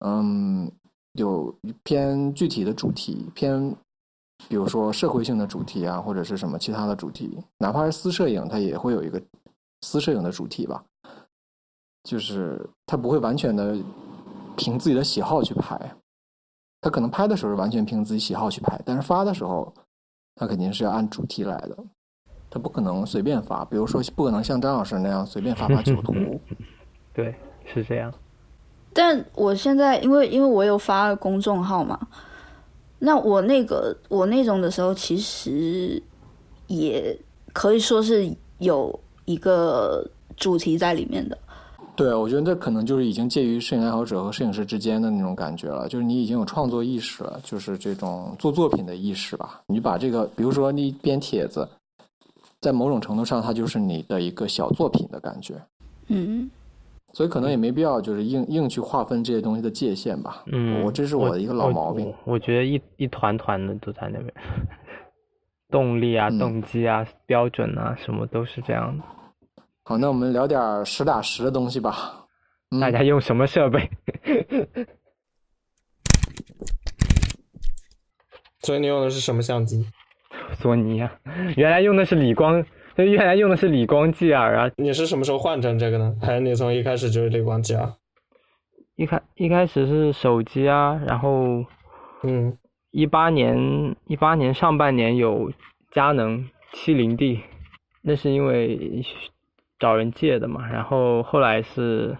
嗯，有偏具体的主题，偏比如说社会性的主题啊，或者是什么其他的主题，哪怕是私摄影，他也会有一个私摄影的主题吧，就是他不会完全的凭自己的喜好去拍，他可能拍的时候是完全凭自己喜好去拍，但是发的时候，他肯定是要按主题来的，它不可能随便发。比如说，不可能像张老师那样随便发发酒 <laughs> 图。对，是这样。<laughs> 但我现在因为因为我有发公众号嘛，那我那个我那种的时候，其实也可以说是有一个主题在里面的。对，我觉得这可能就是已经介于摄影爱好者和摄影师之间的那种感觉了，就是你已经有创作意识了，就是这种做作品的意识吧。你把这个，比如说你编帖子，在某种程度上，它就是你的一个小作品的感觉。嗯。所以可能也没必要，就是硬硬去划分这些东西的界限吧。嗯，我这是我的一个老毛病。我觉得一一团团的都在那边，<laughs> 动力啊、动机啊、标准啊，什么都是这样的。好，那我们聊点实打实的东西吧。大家用什么设备？<laughs> 所以你用的是什么相机？<laughs> 索尼啊，原来用的是理光。原来用的是理光 G R 啊，你是什么时候换成这个呢？还是你从一开始就是理光 G R？一开一开始是手机啊，然后，嗯，一八年一八年上半年有佳能七零 D，那是因为找人借的嘛，然后后来是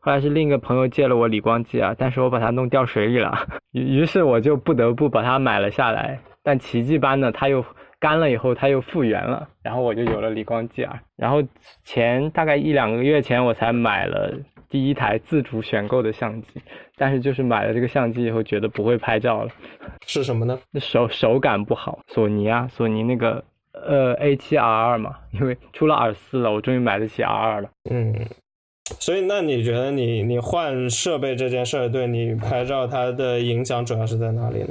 后来是另一个朋友借了我理光 G R，但是我把它弄掉水里了，<laughs> 于于是我就不得不把它买了下来，但奇迹般的它又。干了以后，它又复原了，然后我就有了理光 G R。然后前大概一两个月前，我才买了第一台自主选购的相机，但是就是买了这个相机以后，觉得不会拍照了。是什么呢？手手感不好。索尼啊，索尼那个呃 A 七 R 二嘛，因为出了 R 四了，我终于买得起 R 二了。嗯，所以那你觉得你你换设备这件事儿对你拍照它的影响主要是在哪里呢？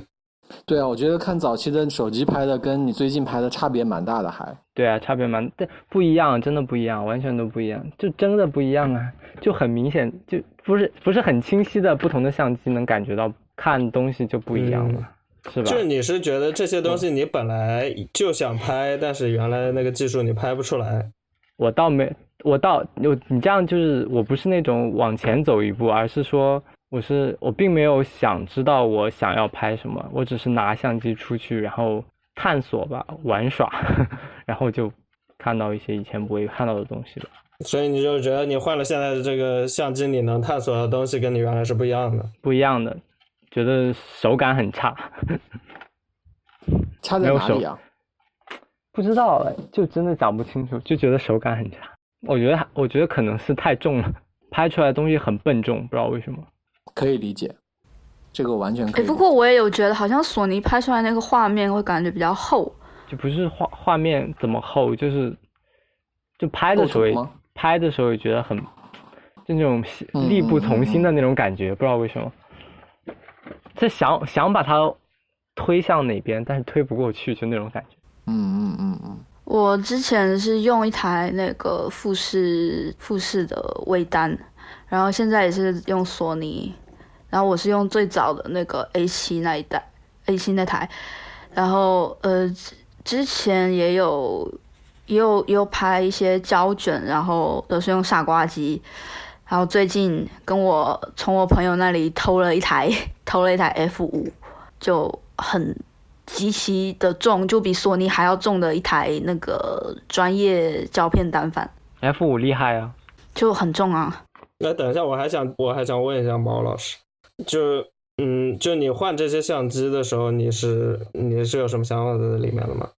对啊，我觉得看早期的手机拍的，跟你最近拍的差别蛮大的，还对啊，差别蛮，但不一样，真的不一样，完全都不一样，就真的不一样啊，就很明显，就不是不是很清晰的不同的相机能感觉到看东西就不一样了，是吧？就你是觉得这些东西你本来就想拍，但是原来那个技术你拍不出来？我倒没，我倒有你这样就是我不是那种往前走一步，而是说。我是我并没有想知道我想要拍什么，我只是拿相机出去，然后探索吧，玩耍，<laughs> 然后就看到一些以前不会看到的东西了。所以你就觉得你换了现在的这个相机，你能探索的东西跟你原来是不一样的，不一样的，觉得手感很差。差在哪里啊？不知道哎，就真的讲不清楚，就觉得手感很差。我觉得我觉得可能是太重了，拍出来的东西很笨重，不知道为什么。可以理解，这个完全可以。不过我也有觉得，好像索尼拍出来那个画面会感觉比较厚，就不是画画面怎么厚，就是就拍的时候，拍的时候也觉得很，就那种力不从心的那种感觉，不知道为什么。在想想把它推向哪边，但是推不过去，就那种感觉。嗯嗯嗯嗯。我之前是用一台那个富士富士的微单，然后现在也是用索尼。然后我是用最早的那个 A 七那一代，A 七那台，然后呃之前也有也有也有拍一些胶卷，然后都是用傻瓜机，然后最近跟我从我朋友那里偷了一台 <laughs> 偷了一台 F 五，就很极其的重，就比索尼还要重的一台那个专业胶片单反。F 五厉害啊，就很重啊。那等一下，我还想我还想问一下毛老师。就嗯，就你换这些相机的时候，你是你是有什么想法在里面的吗？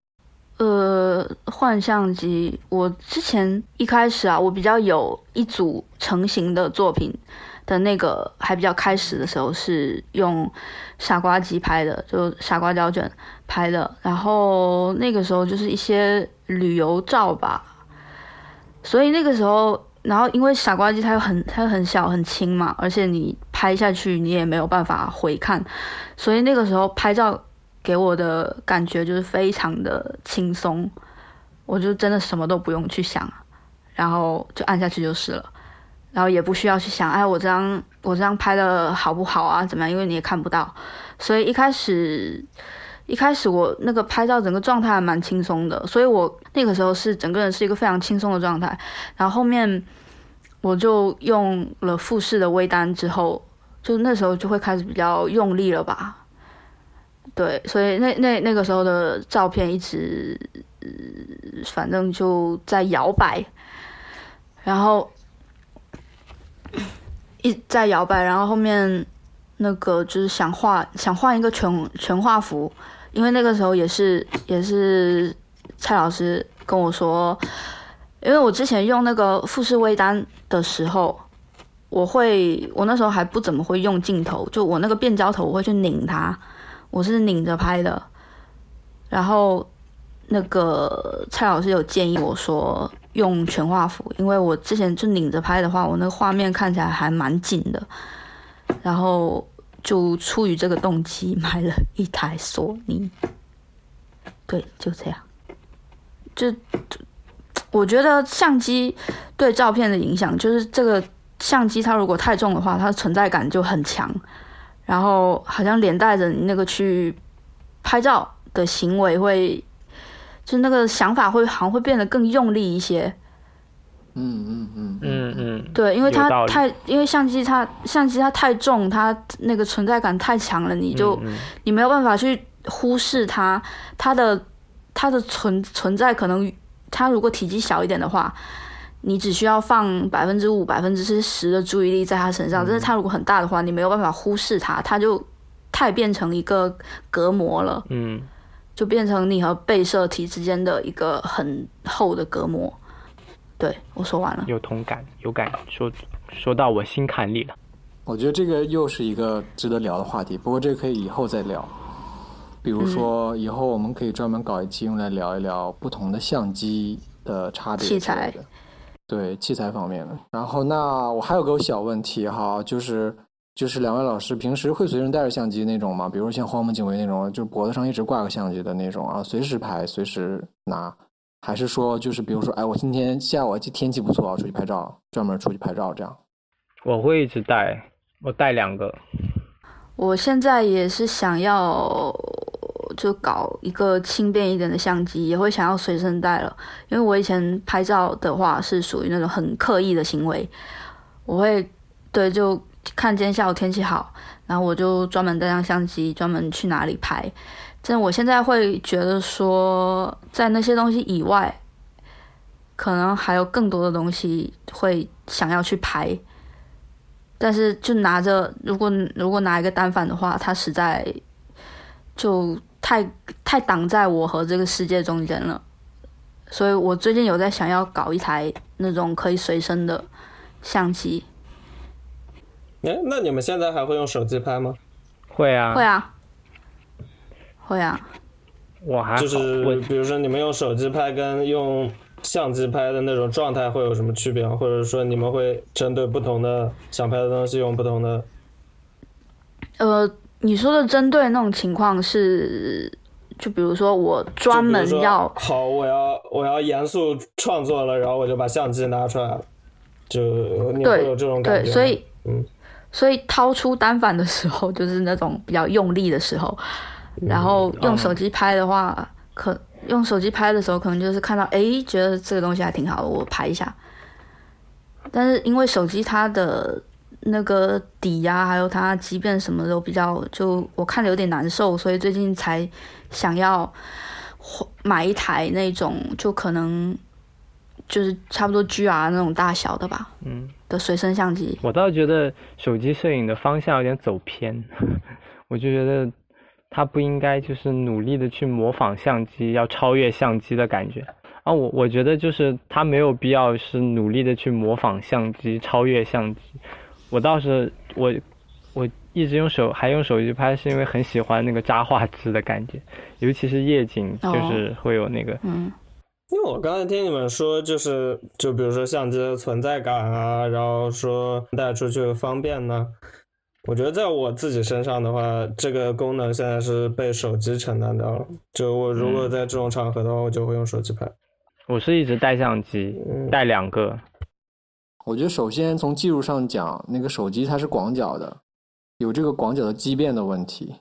呃，换相机，我之前一开始啊，我比较有一组成型的作品的那个还比较开始的时候是用傻瓜机拍的，就傻瓜胶卷拍的，然后那个时候就是一些旅游照吧，所以那个时候。然后因为傻瓜机它又很它又很小很轻嘛，而且你拍下去你也没有办法回看，所以那个时候拍照给我的感觉就是非常的轻松，我就真的什么都不用去想，然后就按下去就是了，然后也不需要去想，哎，我这张我这张拍的好不好啊？怎么样？因为你也看不到，所以一开始。一开始我那个拍照整个状态还蛮轻松的，所以我那个时候是整个人是一个非常轻松的状态。然后后面我就用了富士的微单之后，就那时候就会开始比较用力了吧。对，所以那那那个时候的照片一直，反正就在摇摆，然后一在摇摆，然后后面那个就是想画想换一个全全画幅，因为那个时候也是也是蔡老师跟我说，因为我之前用那个富士微单的时候。我会，我那时候还不怎么会用镜头，就我那个变焦头，我会去拧它，我是拧着拍的。然后那个蔡老师有建议我说用全画幅，因为我之前就拧着拍的话，我那个画面看起来还蛮紧的。然后就出于这个动机买了一台索尼。对，就这样。就我觉得相机对照片的影响，就是这个。相机它如果太重的话，它的存在感就很强，然后好像连带着你那个去拍照的行为会，就那个想法会好像会变得更用力一些。嗯嗯嗯嗯。嗯，对，因为它太，因为相机它相机它太重，它那个存在感太强了，你就你没有办法去忽视它，它的它的存存在可能它如果体积小一点的话。你只需要放百分之五、百分之十的注意力在它身上，但是它如果很大的话，你没有办法忽视它，它就太变成一个隔膜了，嗯，就变成你和被摄体之间的一个很厚的隔膜。对我说完了，有同感，有感，说说到我心坎里了。我觉得这个又是一个值得聊的话题，不过这个可以以后再聊。比如说，以后我们可以专门搞一期用来聊一聊不同的相机的差别器材。对器材方面的，然后那我还有个小问题哈，就是就是两位老师平时会随身带着相机那种吗？比如像荒木经惟那种，就脖子上一直挂个相机的那种啊，随时拍随时拿，还是说就是比如说，哎，我今天下午天气不错，我出去拍照，专门出去拍照这样？我会一直带，我带两个。我现在也是想要。就搞一个轻便一点的相机，也会想要随身带了。因为我以前拍照的话是属于那种很刻意的行为，我会对就看今天下午天气好，然后我就专门带上相机，专门去哪里拍。但我现在会觉得说，在那些东西以外，可能还有更多的东西会想要去拍。但是就拿着，如果如果拿一个单反的话，它实在就。太太挡在我和这个世界中间了，所以我最近有在想要搞一台那种可以随身的相机。哎，那你们现在还会用手机拍吗？会啊，会啊，会啊。我还就是比如说你们用手机拍跟用相机拍的那种状态会有什么区别吗？或者说你们会针对不同的想拍的东西用不同的？呃。你说的针对那种情况是，就比如说我专门要好，我要我要严肃创作了，然后我就把相机拿出来了，就你会有这种感觉。对，所以嗯，所以掏出单反的时候就是那种比较用力的时候，然后用手机拍的话，可用手机拍的时候可能就是看到哎，觉得这个东西还挺好的，我拍一下。但是因为手机它的。那个底呀，还有它即便什么都比较，就我看着有点难受，所以最近才想要买一台那种，就可能就是差不多 GR 那种大小的吧，嗯，的随身相机。我倒觉得手机摄影的方向有点走偏，我就觉得它不应该就是努力的去模仿相机，要超越相机的感觉啊。我我觉得就是他没有必要是努力的去模仿相机，超越相机。我倒是我我一直用手还用手机拍，是因为很喜欢那个扎画质的感觉，尤其是夜景，就是会有那个。嗯。因为我刚才听你们说，就是就比如说相机的存在感啊，然后说带出去方便呢，我觉得在我自己身上的话，这个功能现在是被手机承担掉了。就我如果在这种场合的话，我就会用手机拍。我是一直带相机，带两个。我觉得首先从技术上讲，那个手机它是广角的，有这个广角的畸变的问题。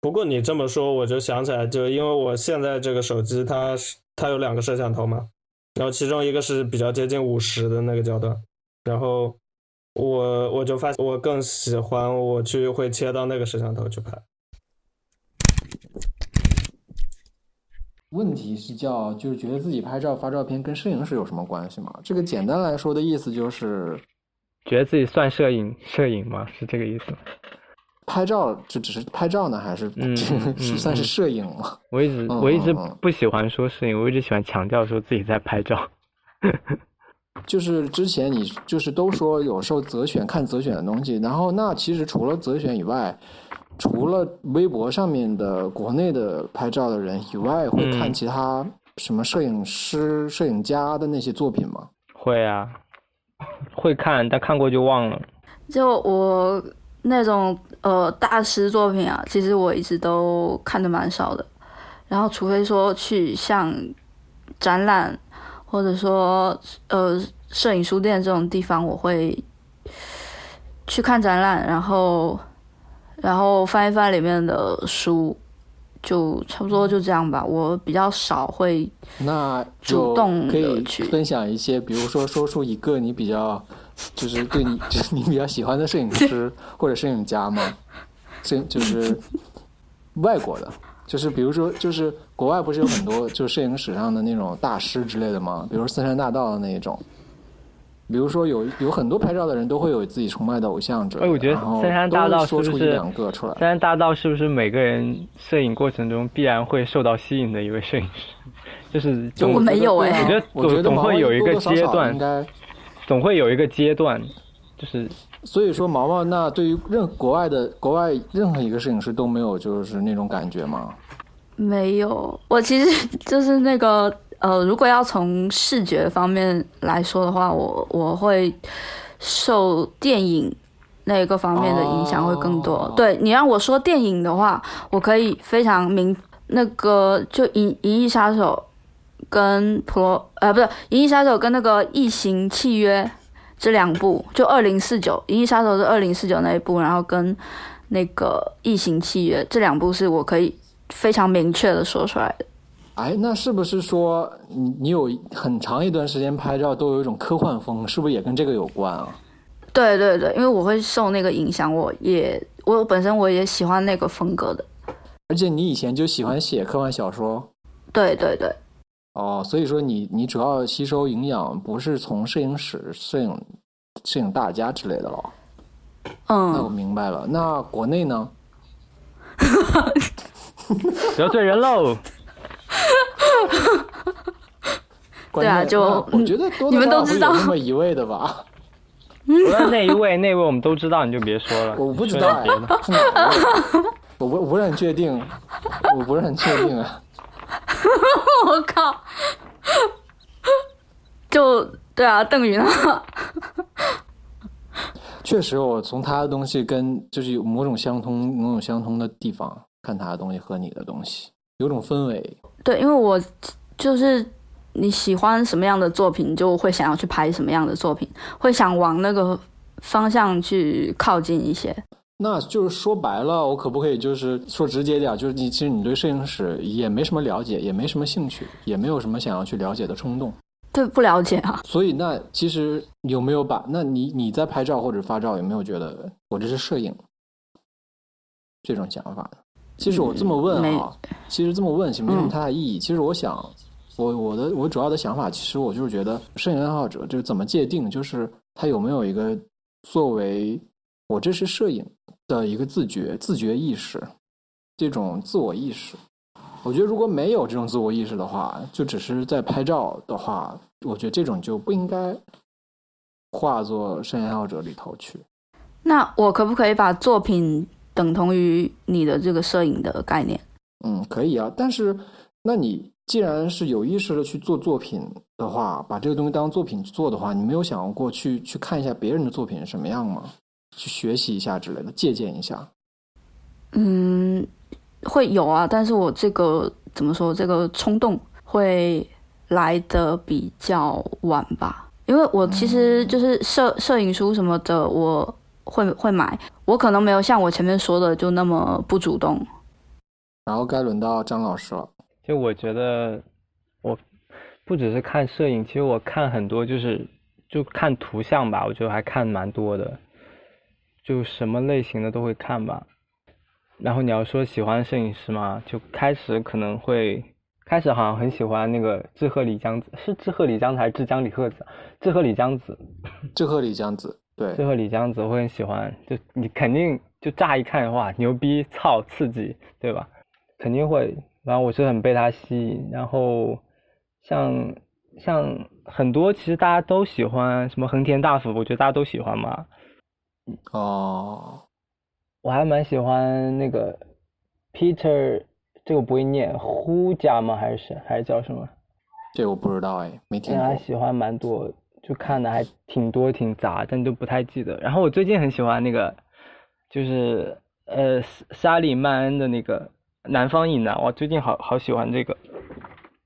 不过你这么说，我就想起来，就因为我现在这个手机，它是它有两个摄像头嘛然后其中一个是比较接近五十的那个焦段然后我我就发现我更喜欢我去会切到那个摄像头去拍。问题是叫就是觉得自己拍照发照片跟摄影是有什么关系吗？这个简单来说的意思就是觉得自己算摄影摄影吗？是这个意思吗？拍照就只是拍照呢，还是 <laughs> 算是嗯摄影吗？我一直嗯我一直不喜欢说摄影，我一直喜欢强调说自己在拍照。<laughs> 就是之前你就是都说有时候择选看择选的东西，然后那其实除了择选以外，除了微博上面的国内的拍照的人以外，会看嗯其他什么摄影师、摄影家的那些作品吗？会啊，会看，但看过就忘了。就我那种呃大师作品啊，其实我一直都看的蛮少的。然后除非说去像展览，或者说呃摄影书店这种地方，我会去看展览，然后然后翻一翻里面的书，就差不多就这样吧。我比较少会那就主动可以去分享一些，比如说说出一个你比较，就是对你就是你比较喜欢的摄影师 <laughs> 或者摄影家吗？摄就是外国的，就是比如说就是国外不是有很多就是摄影史上的那种大师之类的吗？比如森山大道的那一种。比如说有有很多拍照的人都会有自己崇拜的偶像之类的，哎我觉得森山大道说出一是不是两个出来。森山大道是不是每个人摄影过程中必然会受到吸引的一位摄影师？<laughs> 就是总我没有哎我觉得我觉得总总会有一个毛毛多多少少阶段应该总会有一个阶段，就是所以说，毛毛那对于任国外的国外任何一个摄影师都没有就是那种感觉吗？没有，我其实就是那个呃，如果要从视觉方面来说的话，我我会受电影那个方面的影响会更多。哦对你让我说电影的话，我可以非常明那个就《银银翼杀手》跟普罗呃不是《银翼杀手》跟那个《异形契约》这两部，就二零四九《银翼杀手》是二零四九那一部，然后跟那个《异形契约》这两部是我可以非常明确的说出来的。哎，那是不是说你你有很长一段时间拍照都有一种科幻风，是不是也跟这个有关啊？对对对，因为我会受那个影响，我也我本身我也喜欢那个风格的。而且你以前就喜欢写科幻小说对对对，哦，所以说你你主要吸收营养不是从摄影史、摄影摄影大家之类的了。那我嗯，明白了。那国内呢？<laughs> 得罪人喽。<laughs> 对啊就那我觉得多多你们都知道那么一位的吧？除了那一位，那位我们都知道，你就别说了。我不知道别的？<laughs> 我不我不是很确定，我不是很确定啊。<laughs> 我靠，就对啊，邓云啊，<laughs> 确实，我从他的东西跟就是有某种相通、某种相通的地方看他的东西和你的东西，有种氛围。对，因为我就是你喜欢什么样的作品，就会想要去拍什么样的作品，会想往那个方向去靠近一些。那就是说白了，我可不可以就是说直接点，就是你其实你对摄影史也没什么了解，也没什么兴趣，也没有什么想要去了解的冲动。对，不了解啊，所以那其实有没有把？那你你在拍照或者发照有没有觉得我这是摄影这种想法呢？其实我这么问没啊，其实这么问其实没什么嗯太大意义。其实我想，我我的我主要的想法，其实我就是觉得摄影爱好者就是怎么界定，就是他有没有一个作为我这是摄影的一个自觉自觉意识，这种自我意识。我觉得如果没有这种自我意识的话，就只是在拍照的话，我觉得这种就不应该划作摄影爱好者里头去。那我可不可以把作品等同于你的这个摄影的概念？嗯，可以啊，但是那你既然是有意识的去做作品的话，把这个东西当作品去做的话，你没有想过去去看一下别人的作品是什么样吗？去学习一下之类的，借鉴一下。嗯，会有啊，但是我这个怎么说？这个冲动会来的比较晚吧，因为我其实就是摄摄影书什么的，我会会买，我可能没有像我前面说的就那么不主动。然后该轮到张老师了。就我觉得，我不只是看摄影，其实我看很多就是就看图像吧，我觉得还看蛮多的，就什么类型的都会看吧。然后你要说喜欢摄影师嘛，就开始可能会开始好像很喜欢那个志贺里江子，是志贺里江子还是志江里鹤子？志贺里江子，志贺里江子，对，志贺里江子我会很喜欢，就你肯定就乍一看的话，牛逼、操、刺激，对吧？肯定会。然后我是很被他吸引，然后像像很多其实大家都喜欢什么横田大辅，我觉得大家都喜欢嘛。哦，我还蛮喜欢那个 Peter，这个不会念，呼家吗？还是还是叫什么？这我不知道哎，没听过。还喜欢蛮多，就看的还挺多挺杂，但都不太记得。然后我最近很喜欢那个，就是呃沙里曼恩的那个。南方以南，我最近好好喜欢这个，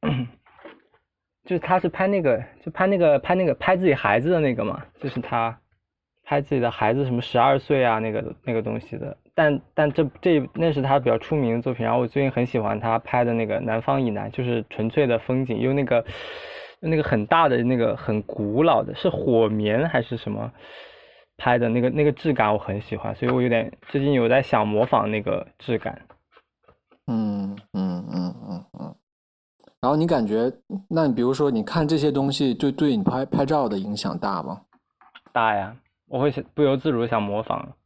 <clears throat> 就是他是拍那个，就拍那个拍那个拍自己孩子的那个嘛，就是他拍自己的孩子什么十二岁啊那个那个东西的，但但这这那是他比较出名的作品，然后我最近很喜欢他拍的那个南方以南，就是纯粹的风景，用那个用那个很大的那个很古老的，是火棉还是什么拍的那个那个质感我很喜欢，所以我有点最近有在想模仿那个质感。嗯嗯嗯嗯嗯，然后你感觉，那你比如说，你看这些东西，就对你拍拍照的影响大吗？大呀，我会不由自主的想模仿。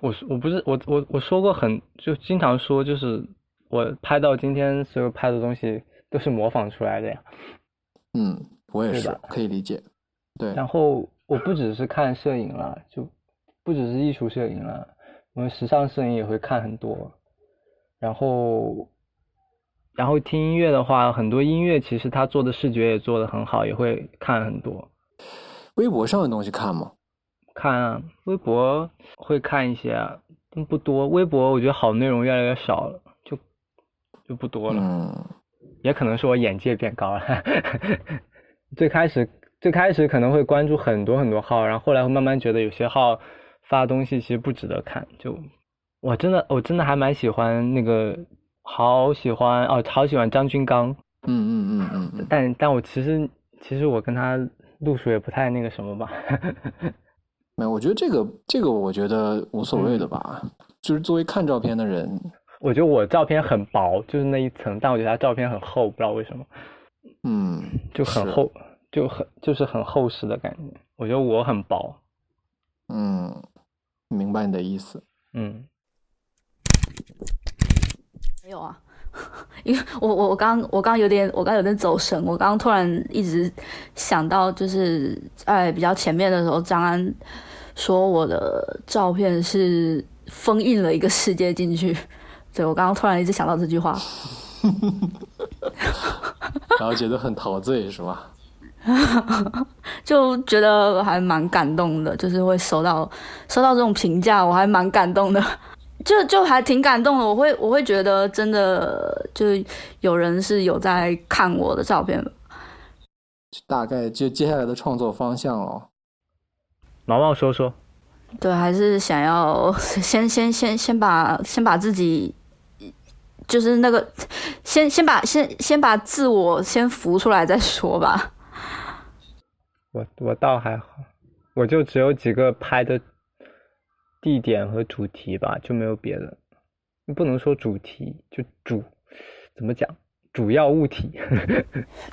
我我不是我我我说过很就经常说，就是我拍到今天所有拍的东西都是模仿出来的呀。嗯，我也是，可以理解。对。然后我不只是看摄影了，就不只是艺术摄影了，我们时尚摄影也会看很多。然后，然后听音乐的话，很多音乐其实他做的视觉也做的很好，也会看很多。微博上的东西看吗？看啊，微博会看一些，但不多。微博我觉得好内容越来越少了，就就不多了。嗯，也可能是我眼界变高了。<laughs> 最开始最开始可能会关注很多很多号，然后后来会慢慢觉得有些号发东西其实不值得看，就。我真的，我真的还蛮喜欢那个，好喜欢哦，好喜欢张军刚。嗯嗯嗯嗯。但但我其实其实我跟他路数也不太那个什么吧。没有，我觉得这个这个我觉得无所谓的吧。就是作为看照片的人，我觉得我照片很薄，就是那一层，但我觉得他照片很厚，不知道为什么。嗯，就很厚，就很就是很厚实的感觉。我觉得我很薄。嗯，明白你的意思。嗯。没有啊，<laughs> 因为我我我刚我刚有点我刚有点走神，我刚刚突然一直想到，就是在比较前面的时候，张安说我的照片是封印了一个世界进去，对我刚刚突然一直想到这句话，<laughs> 然后觉得很陶醉是吧？<laughs> 就觉得还蛮感动的，就是会收到收到这种评价，我还蛮感动的。就就还挺感动的，我会我会觉得真的就有人是有在看我的照片，大概就接下来的创作方向哦。毛毛说说，对，还是想要 <laughs> 先先先先把先把自己，就是那个先先把先先把自我先浮出来再说吧。我我倒还好，我就只有几个拍的。地点和主题吧，就没有别的。不能说主题，就主怎么讲？主要物体。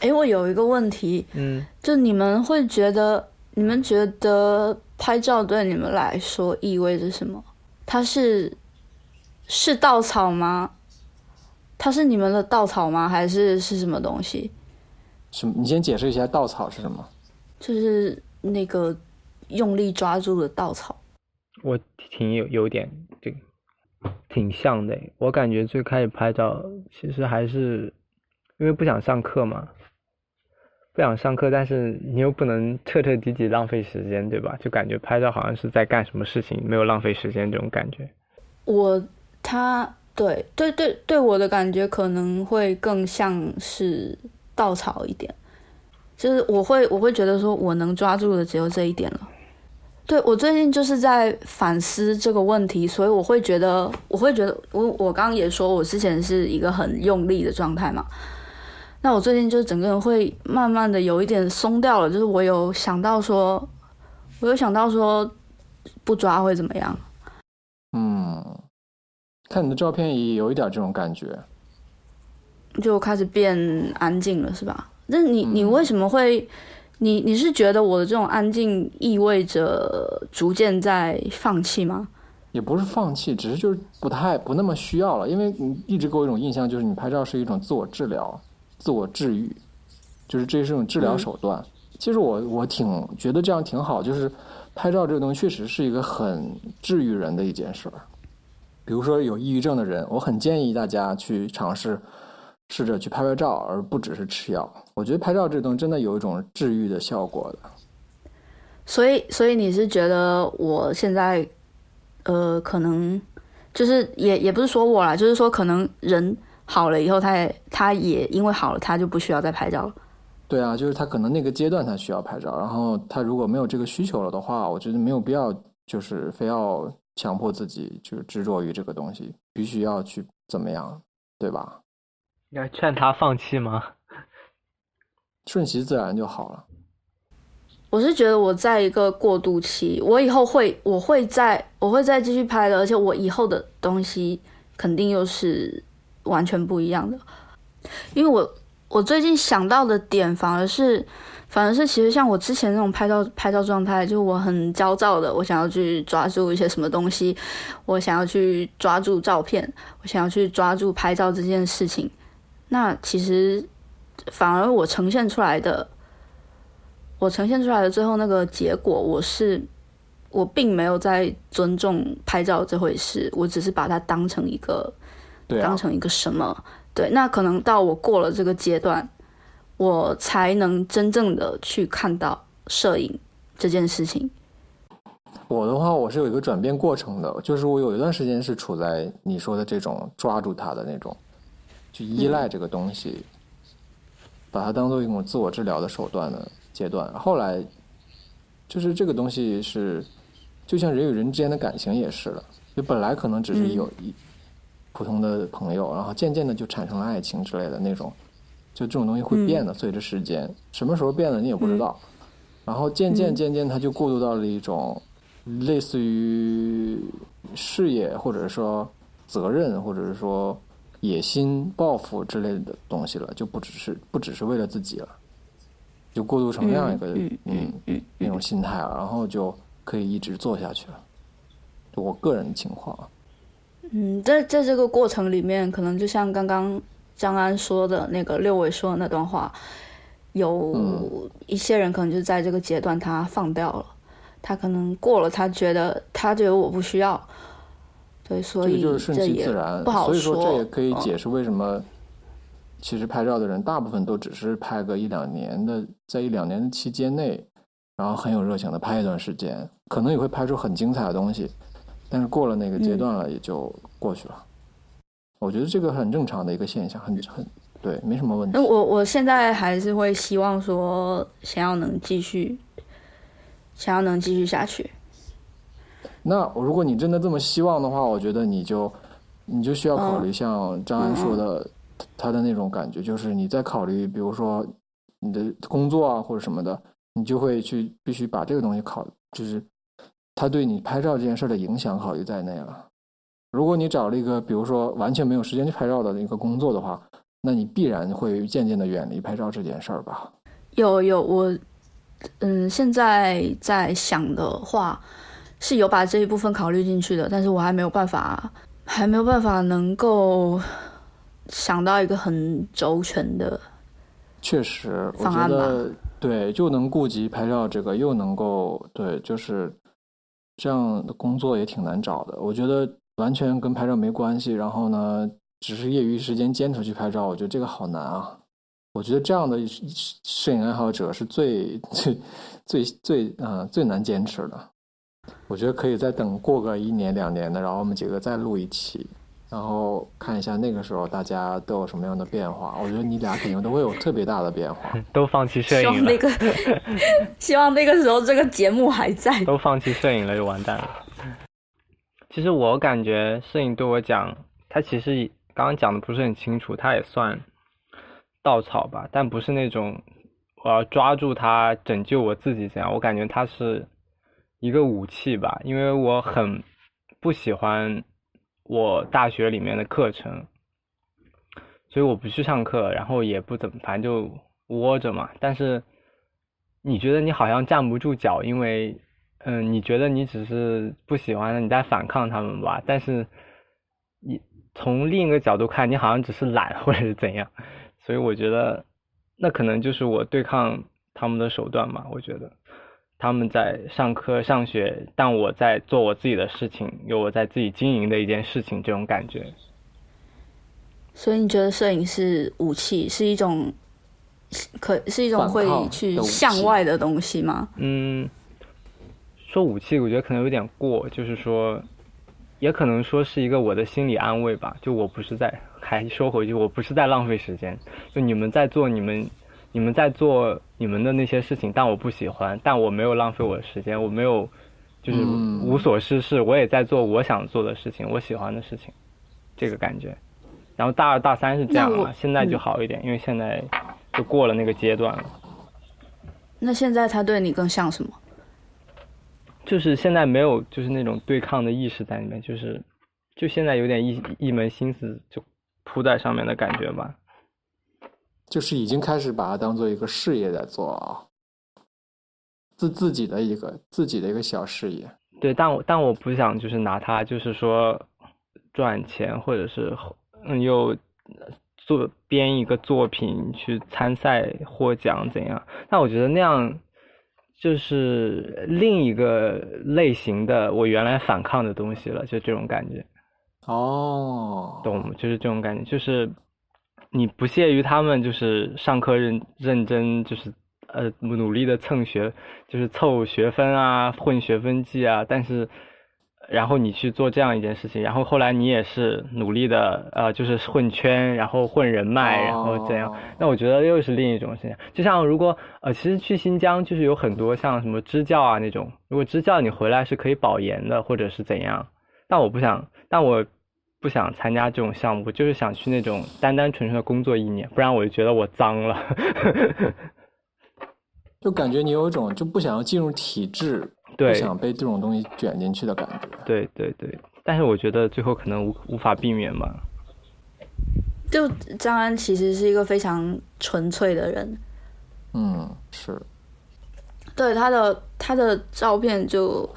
哎，我有一个问题，嗯，就你们会觉得，你们觉得拍照对你们来说意味着什么？它是是稻草吗？它是你们的稻草吗？还是是什么东西？什么？你先解释一下稻草是什么？就是那个用力抓住的稻草。我挺有有点这挺像的，我感觉最开始拍照其实还是因为不想上课嘛，不想上课，但是你又不能彻彻底底浪费时间，对吧？就感觉拍照好像是在干什么事情，没有浪费时间这种感觉。我他对对对对我的感觉可能会更像是稻草一点，就是我会我会觉得说我能抓住的只有这一点了。对我最近就是在反思这个问题，所以我会觉得，我会觉得，我我刚刚也说，我之前是一个很用力的状态嘛。那我最近就是整个人会慢慢的有一点松掉了，就是我有想到说，我有想到说，不抓会怎么样？嗯，看你的照片也有一点这种感觉。就开始变安静了，是吧？那你你嗯为什么会？你你是觉得我的这种安静意味着逐渐在放弃吗？也不是放弃，只是就是不太不那么需要了，因为你一直给我一种印象，就是你拍照是一种自我治疗、自我治愈，就是这是一种治疗手段。其实我我挺觉得这样挺好，就是拍照这个东西确实是一个很治愈人的一件事儿。比如说有抑郁症的人，我很建议大家去尝试试着去拍拍照，而不只是吃药。我觉得拍照这东西真的有一种治愈的效果的。所以，所以你是觉得我现在，呃，可能就是也也不是说我啦，就是说可能人好了以后，他也他也因为好了，他就不需要再拍照了。对啊，就是他可能那个阶段他需要拍照，然后他如果没有这个需求了的话，我觉得没有必要就是非要强迫自己就是执着于这个东西，必须要去怎么样，对吧？要劝他放弃吗？顺其自然就好了。我是觉得我在一个过渡期，我以后会，我会再，我会再继续拍的，而且我以后的东西肯定又是完全不一样的，因为我我最近想到的点反而是，反而是其实像我之前那种拍照拍照状态，就我很焦躁的，我想要去抓住一些什么东西，我想要去抓住照片，我想要去抓住拍照这件事情，那其实反而我呈现出来的。我呈现出来的最后那个结果，我是我并没有在尊重拍照这回事，我只是把它当成一个对啊当，成一个什么？对，那可能到我过了这个阶段，我才能真正的去看到摄影这件事情。我的话我是有一个转变过程的，就是我有一段时间是处在你说的这种抓住它的那种，去依赖这个东西，把它当做一种自我治疗的手段的阶段。后来就是这个东西是，就像人与人之间的感情也是了，就本来可能只是有一普通的朋友，然后渐渐的就产生了爱情之类的那种，就这种东西会变的，随着时间，什么时候变的你也不知道。然后渐渐渐渐，它就过渡到了一种类似于事业，或者说责任，或者是说野心、抱负之类的东西了，就不只是不只是为了自己了，就过渡成那样一个嗯嗯嗯那种心态了，然后就可以一直做下去了。就我个人的情况啊，嗯，在在这个过程里面，可能就像刚刚张安说的那个六伟说的那段话，有嗯。一些人可能就在这个阶段他放掉了，他可能过了，他觉得他觉得我不需要，对，所以这个就是顺其自然不，好所以说这也可以嗯解释为什么，其实拍照的人大部分都只是拍个一两年的，在一两年的期间内，然后很有热情的拍一段时间，可能也会拍出很精彩的东西，但是过了那个阶段了，也就过去了。我觉得这个很正常的一个现象，很很对，没什么问题那。我我现在还是会希望说，想要能继续，想要能继续下去。那如果你真的这么希望的话，我觉得你就你就需要考虑像张安说的，他的那种感觉，就是你在考虑，比如说你的工作啊或者什么的，你就会去必须把这个东西考，就是他对你拍照这件事的影响考虑在内了。如果你找了一个比如说完全没有时间去拍照的一个工作的话，那你必然会渐渐的远离拍照这件事儿吧。有有，我嗯，现在在想的话，是有把这一部分考虑进去的，但是我还没有办法，还没有办法能够想到一个很周全的。确实，我觉方案吧得对，又能顾及拍照这个，又能够对，就是这样的工作也挺难找的。我觉得完全跟拍照没关系，然后呢，只是业余时间坚持去拍照，我觉得这个好难啊。我觉得这样的摄影爱好者是最最最最啊、呃、最难坚持的。我觉得可以再等过个一年两年的，然后我们几个再录一期，然后看一下那个时候大家都有什么样的变化。我觉得你俩肯定都会有特别大的变化。都放弃摄影了，希望那个，<laughs> 希望那个时候这个节目还在。都放弃摄影了就完蛋了。其实我感觉摄影对我讲，它其实刚刚讲的不是很清楚，它也算稻草吧，但不是那种我要抓住它拯救我自己这样。我感觉它是一个武器吧，因为我很不喜欢我大学里面的课程，所以我不去上课，然后也不怎么，反正就窝着嘛。但是你觉得你好像站不住脚，因为嗯，你觉得你只是不喜欢，你在反抗他们吧？但是你从另一个角度看，你好像只是懒 <laughs> 或者是怎样。所以我觉得那可能就是我对抗他们的手段吧。我觉得。他们在上课上学，但我在做我自己的事情，有我在自己经营的一件事情，这种感觉。所以你觉得摄影是武器，是一种可是一种会去向外的东西吗？嗯，说武器，我觉得可能有点过，就是说，也可能说是一个我的心理安慰吧。就我不是在，还说回去，我不是在浪费时间，就你们在做你们。你们在做你们的那些事情，但我不喜欢，但我没有浪费我的时间，我没有就是无所事事，我也在做我想做的事情，我喜欢的事情，这个感觉。然后大二大三是这样啊，现在就好一点，因为现在就过了那个阶段了。那现在他对你更像什么？就是现在没有就是那种对抗的意识在里面，就是就现在有点一一门心思就扑在上面的感觉吧。就是已经开始把它当做一个事业在做啊，自自己的一个自己的一个小事业。对，但我但我不想就是拿它就是说赚钱，或者是嗯又做编一个作品去参赛获奖怎样？但我觉得那样就是另一个类型的我原来反抗的东西了，就这种感觉。哦，懂，就是这种感觉，就是。你不屑于他们就是上课认认真，就是呃努力的蹭学，就是凑学分啊，混学分绩啊。但是，然后你去做这样一件事情，然后后来你也是努力的，呃，就是混圈，然后混人脉，然后这样。那我觉得又是另一种现象。就像如果呃，其实去新疆就是有很多像什么支教啊那种，如果支教你回来是可以保研的，或者是怎样。但我不想，但我。不想参加这种项目，就是想去那种单单纯纯的工作一年，不然我就觉得我脏了。<laughs> 就感觉你有一种就不想要进入体制，不想被这种东西卷进去的感觉。对对对，但是我觉得最后可能无无法避免吧。就张安其实是一个非常纯粹的人。嗯，是。对他的他的照片就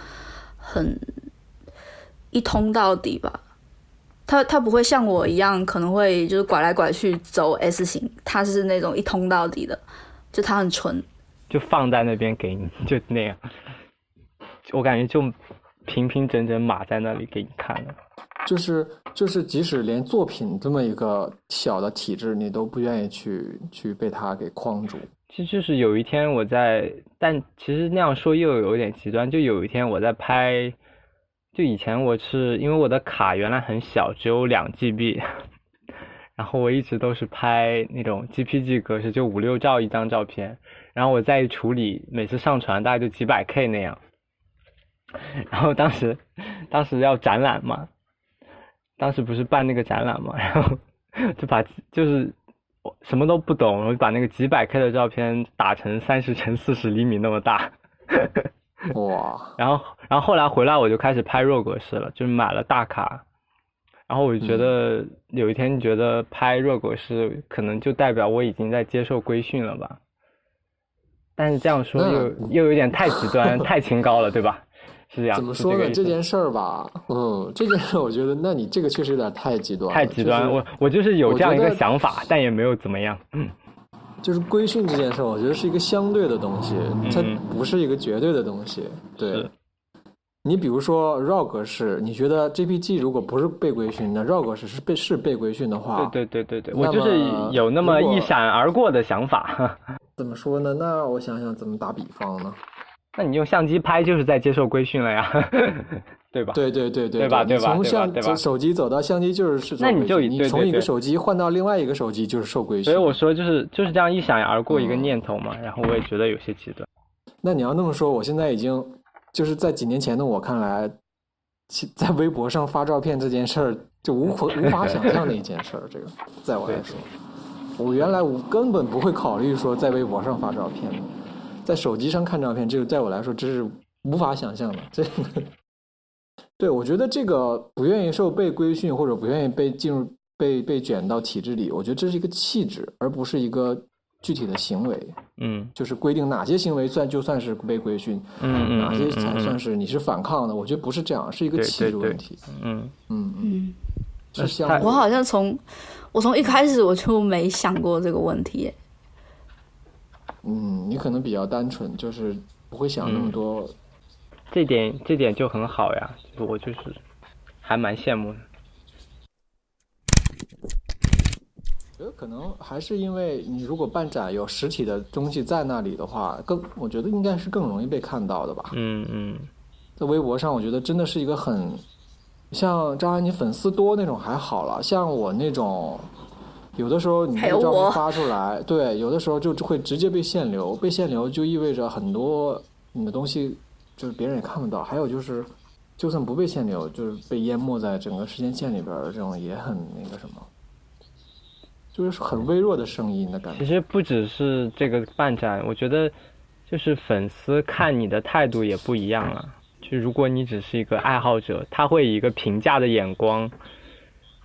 很一通到底吧。他他不会像我一样，可能会就是拐来拐去走 S 型，他是那种一通到底的，就他很纯，就放在那边给你，<laughs> 就那样。我感觉就平平整整码在那里给你看了。就是就是，即使连作品这么一个小的体制，你都不愿意去去被他给框住。其实就是有一天我在，但其实那样说又有点极端。就有一天我在拍。就以前我是因为我的卡原来很小，只有两 GB，<laughs> 然后我一直都是拍那种 GPG 格式，就五六兆一张照片，然后我再处理，每次上传大概就几百 K 那样。<laughs> 然后当时，当时要展览嘛，当时不是办那个展览嘛，然后 <laughs> 就把就是我什么都不懂，我就把那个几百 K 的照片打成三十乘四十厘米那么大。<laughs> 哇！然后，然后后来回来我就开始拍弱格式了，就是买了大卡。然后我就觉得有一天觉得拍弱格式可能就代表我已经在接受规训了吧？但是这样说又又有点太极端、<laughs> 太清高了，对吧？是这样。怎么说呢？这件事儿吧，嗯，这件事我觉得，那你这个确实有点太极端。太极端，我我就是有这样一个想法，但也没有怎么样。嗯。就是规训这件事，我觉得是一个相对的东西，它不是一个绝对的东西。对，你比如说 RAW 格式，你觉得 JPG 如果不是被规训，那 RAW 格式是被是被规训的话，对对对对对，我就是有那么一闪而过的想法。<laughs> 怎么说呢？那我想想怎么打比方呢？那你用相机拍就是在接受规训了呀。对吧？对对对对，对吧？对吧？从相手机走到相机就是是那你就你从一个手机换到另外一个手机就是受规训。所以我说就是就是这样一闪而过一个念头嘛，然后我也觉得有些极端。那你要那么说，我现在已经就是在几年前的我看来，<laughs> 在微博上发照片这件事儿就无可无法想象的一件事儿。这个在我来说，我原来我根本不会考虑说在微博上发照片，在手机上看照片，这个在我来说这是无法想象的。这。对，我觉得这个不愿意受被规训或者不愿意被进入被被卷到体制里，我觉得这是一个气质，而不是一个具体的行为。嗯就是规定哪些行为算就算是被规训，嗯嗯哪些才嗯算是你是反抗的。我觉得不是这样，是一个气质问题。嗯嗯嗯，嗯，是相我好像从我从一开始我就没想过这个问题。嗯，你可能比较单纯，就是不会想那么嗯多。这点这点就很好呀，我就是还蛮羡慕的。觉得可能还是因为你如果办展有实体的东西在那里的话，更我觉得应该是更容易被看到的吧。嗯嗯在微博上，我觉得真的是一个很像张安妮粉丝多那种还好了，像我那种，有的时候你还有我那个照片发出来，对，有的时候就会直接被限流，被限流就意味着很多你的东西就是别人也看不到，还有就是，就算不被限流，就是被淹没在整个时间线里边儿，这种也很那个什么，就是很微弱的声音的感觉。其实不只是这个办展，我觉得就是粉丝看你的态度也不一样了。就如果你只是一个爱好者，他会以一个评价的眼光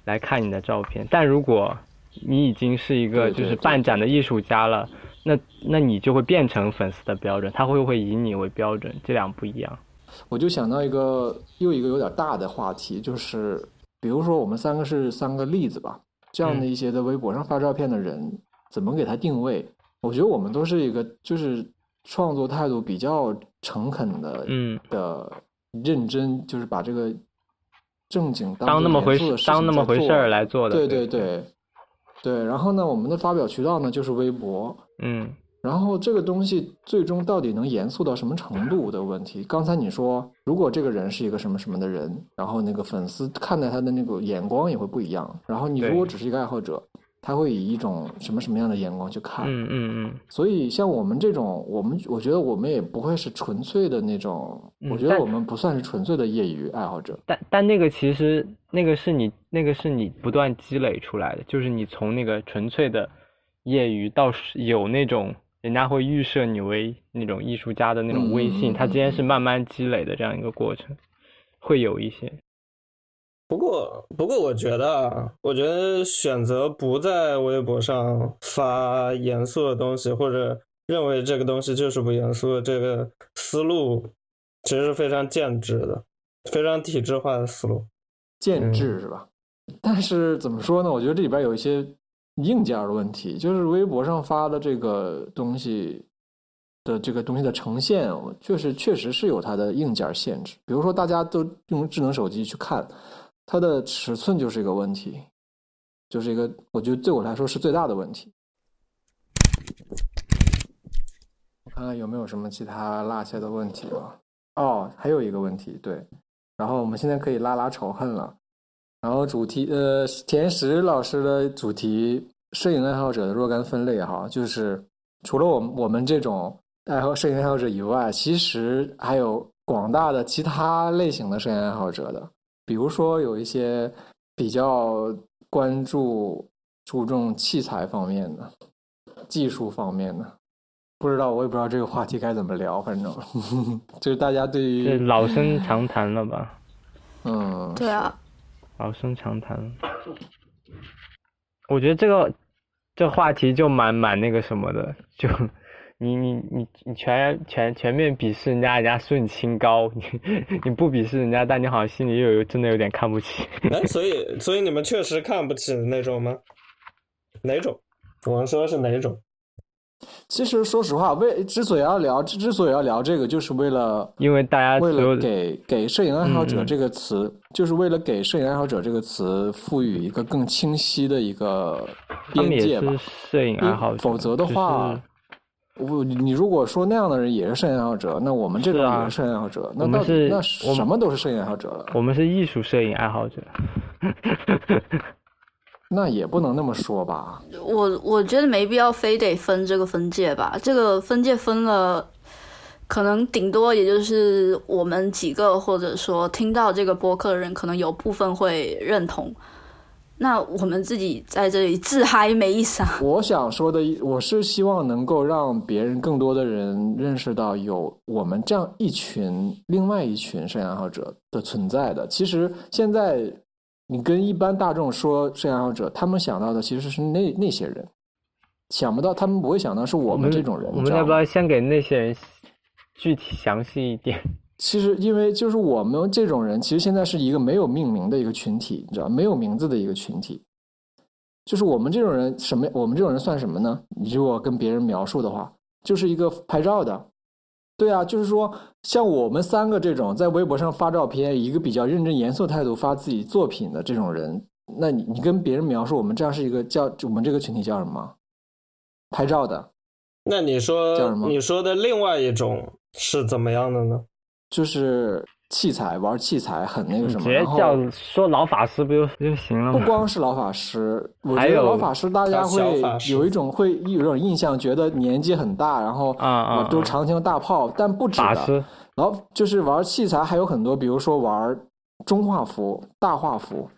来看你的照片；但如果你已经是一个就是办展的艺术家了，那那你就会变成粉丝的标准，他会不会以你为标准？这两不一样。我就想到一个又一个有点大的话题，就是比如说我们三个是三个例子吧，这样的一些在微博上发照片的人，怎么给他定位？我觉得我们都是一个就是创作态度比较诚恳的，嗯，的认真，就是把这个正经当当那么回事，当那么回事儿来做的。对对对对对。然后呢，我们的发表渠道呢就是微博，嗯然后这个东西最终到底能严肃到什么程度的问题？刚才你说，如果这个人是一个什么什么的人，然后那个粉丝看待他的那个眼光也会不一样。然后你如果只是一个爱好者，他会以一种什么什么样的眼光去看？嗯嗯嗯，所以像我们这种，我们我觉得我们也不会是纯粹的那种，嗯我觉得我们不算是纯粹的业余爱好者。但但那个其实那个是你那个是你不断积累出来的，就是你从那个纯粹的业余到有那种人家会预设你为那种艺术家的那种威信，嗯嗯嗯它之间是慢慢积累的这样一个过程，会有一些。不过，不过我觉得啊，我觉得选择不在微博上发严肃的东西，或者认为这个东西就是不严肃的这个思路，其实是非常建制的，非常体制化的思路。建制是吧？但是怎么说呢？我觉得这里边有一些硬件的问题，就是微博上发的这个东西的这个东西的呈现，确实确实是有它的硬件限制。比如说，大家都用智能手机去看，它的尺寸就是一个问题，就是一个我觉得对我来说是最大的问题。我看看有没有什么其他落下的问题啊？哦，还有一个问题，对，然后我们现在可以拉拉仇恨了。然后主题呃，田石老师的主题，摄影爱好者的若干分类哈，就是除了我们我们这种爱好摄影爱好者以外，其实还有广大的其他类型的摄影爱好者的，比如说有一些比较关注注重器材方面的、技术方面的。不知道，我也不知道这个话题该怎么聊，反正 <laughs> 就是大家对于老生常谈了吧？嗯，对啊，老生常谈。我觉得这个这话题就蛮蛮那个什么的，就你你你你全全全面鄙视人家，人家说你清高，你你不鄙视人家，但你好像心里又有真的有点看不起。哎，所以所以你们确实看不起那种吗？哪种？我们说的是哪种？其实说实话，为之所以要聊，之之所以要聊这个，就是为了因为大家为了给给摄影爱好者这个词，就是为了给摄影爱好者这个词赋予一个更清晰的一个边界吧。摄影爱好者，否则的话我你如果说那样的人也是摄影爱好者，那我们这种是啊也是摄影爱好者，那到底那什么都是摄影爱好者了？我们是艺术摄影爱好者。<laughs> 那也不能那么说吧？我我觉得没必要非得分这个分界吧，这个分界分了，可能顶多也就是我们几个，或者说听到这个播客的人，可能有部分会认同。那我们自己在这里自嗨没意思啊。我想说的，我是希望能够让别人更多的人认识到有我们这样一群另外一群摄影爱好者的存在的。其实现在你跟一般大众说摄影爱好者，他们想到的其实是那那些人，想不到他们不会想到是我我们这种人。我们要不你知道吗要先给那些人 <laughs> 具体详细一点？其实，因为就是我们这种人，其实现在是一个没有命名的一个群体，你知道，没有名字的一个群体。就是我们这种人，什么？我们这种人算什么呢？你如果跟别人描述的话，就是一个拍照的。对啊，就是说，像我们三个这种在微博上发照片，一个比较认真严肃态度发自己作品的这种人，那你你跟别人描述我们这样是一个叫我们这个群体叫什么？拍照的，那你叫说你说的另外一种是怎么样的呢？就是器材玩器材很那个什么，直接然后叫说老法师不就不就行了不？光是老法师，我觉得老法师大家会有一种会有一种印象，觉得年纪很大，然后啊啊我都啊长枪大炮，但不止的。法师然后就是玩器材还有很多，比如说玩中画幅、大画幅，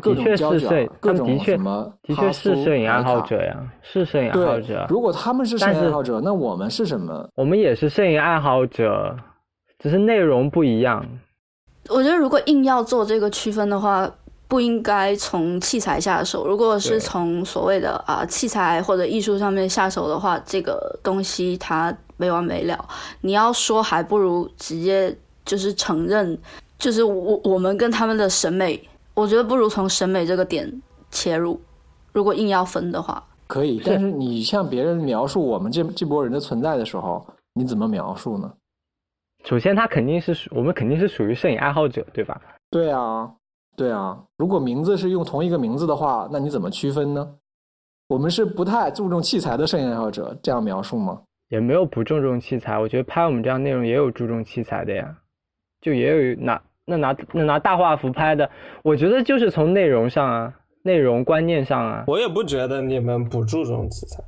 各种胶卷，各种什么的确是摄影爱好者呀，是摄影爱好者，。如果他们是摄影爱好者，那我们是什么？我们也是摄影爱好者，只是内容不一样。我觉得如果硬要做这个区分的话，不应该从器材下手。如果是从所谓的啊器材或者艺术上面下手的话，这个东西它没完没了。你要说，还不如直接就是承认，就是我我们跟他们的审美，我觉得不如从审美这个点切入。如果硬要分的话，可以，但是你向别人描述我们这这波人的存在的时候，你怎么描述呢？首先，他肯定是属我们肯定是属于摄影爱好者，对吧？对啊，对啊。如果名字是用同一个名字的话，那你怎么区分呢？我们是不太注重器材的摄影爱好者，这样描述吗？也没有不注重器材，我觉得拍我们这样内容也有注重器材的呀，就也有拿那拿那拿大画幅拍的，我觉得就是从内容上啊，内容观念上啊，我也不觉得你们不注重器材。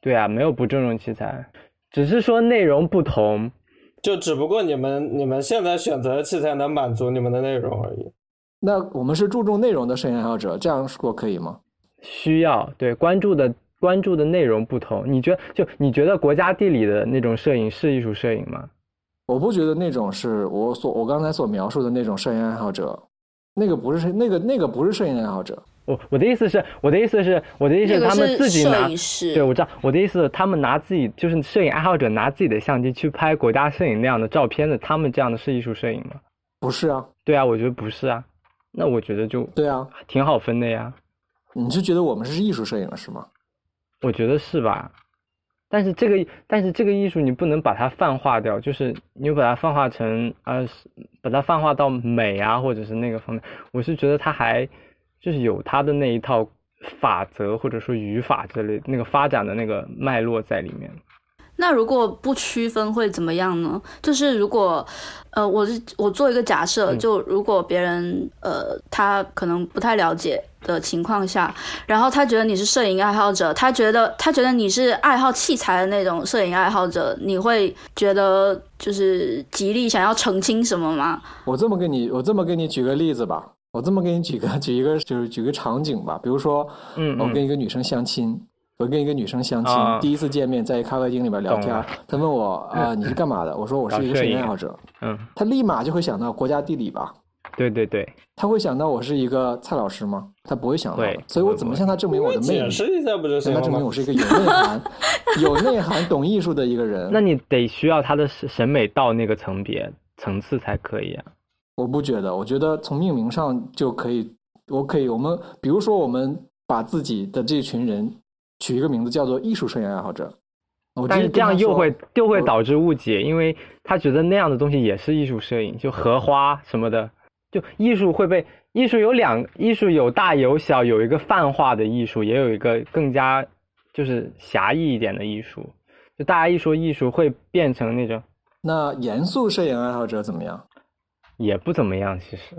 对啊，没有不注重器材，只是说内容不同，就只不过你们你们现在选择的器材能满足你们的内容而已。那我们是注重内容的摄影爱好者，这样说可以吗？需要对关注的关注的内容不同。你觉得就你觉得国家地理的那种摄影是艺术摄影吗？我不觉得那种是我所我刚才所描述的那种摄影爱好者，那个不是那个那个不是摄影爱好者。我我的意思是，我的意思是，我的意思是他们自己拿对，我知道，我的意思是他们拿自己就是摄影爱好者拿自己的相机去拍国家摄影那样的照片的，他们这样的是艺术摄影吗？不是啊，对啊，我觉得不是啊。那我觉得就对啊，挺好分的呀，你是觉得我们是艺术摄影了是吗？我觉得是吧？但是这个，但是这个艺术你不能把它泛化掉，就是你把它泛化成啊、把它泛化到美啊，或者是那个方面。我是觉得它还就是有他的那一套法则或者说语法之类那个发展的那个脉络在里面。那如果不区分会怎么样呢？就是如果，呃，我是我做一个假设，嗯就如果别人呃他可能不太了解的情况下，然后他觉得你是摄影爱好者，他觉得他觉得你是爱好器材的那种摄影爱好者，你会觉得就是极力想要澄清什么吗？我这么给你，我这么给你举个例子吧，我这么给你举个举一个就是举个场景吧，比如说，嗯嗯我跟一个女生相亲，我跟一个女生相亲，啊第一次见面在咖啡厅里边聊天她问我啊、你是干嘛的？我说我是一个摄影影爱好者，嗯，她立马就会想到国家地理吧。对对对，她会想到我是一个蔡老师吗？她不会想到的，所以我怎么向她证明我的魅解力？释一下不就行了吗向她证明我？是一个有内涵、<laughs> 有内涵、懂艺术的一个人。那你得需要他的审审美到那个层别层次才可以啊。我不觉得，我觉得从命名上就可以，我可以，我们比如说，我们把自己的这群人取一个名字叫做艺术摄影爱好者。但是这样又会又会导致误解，因为他觉得那样的东西也是艺术摄影，就荷花什么的，就艺术会被艺术有两艺术有大有小，有一个泛化的艺术，也有一个更加就是狭义一点的艺术。就大家一说艺术，会变成那种那严肃摄影爱好者怎么样？也不怎么样，其实。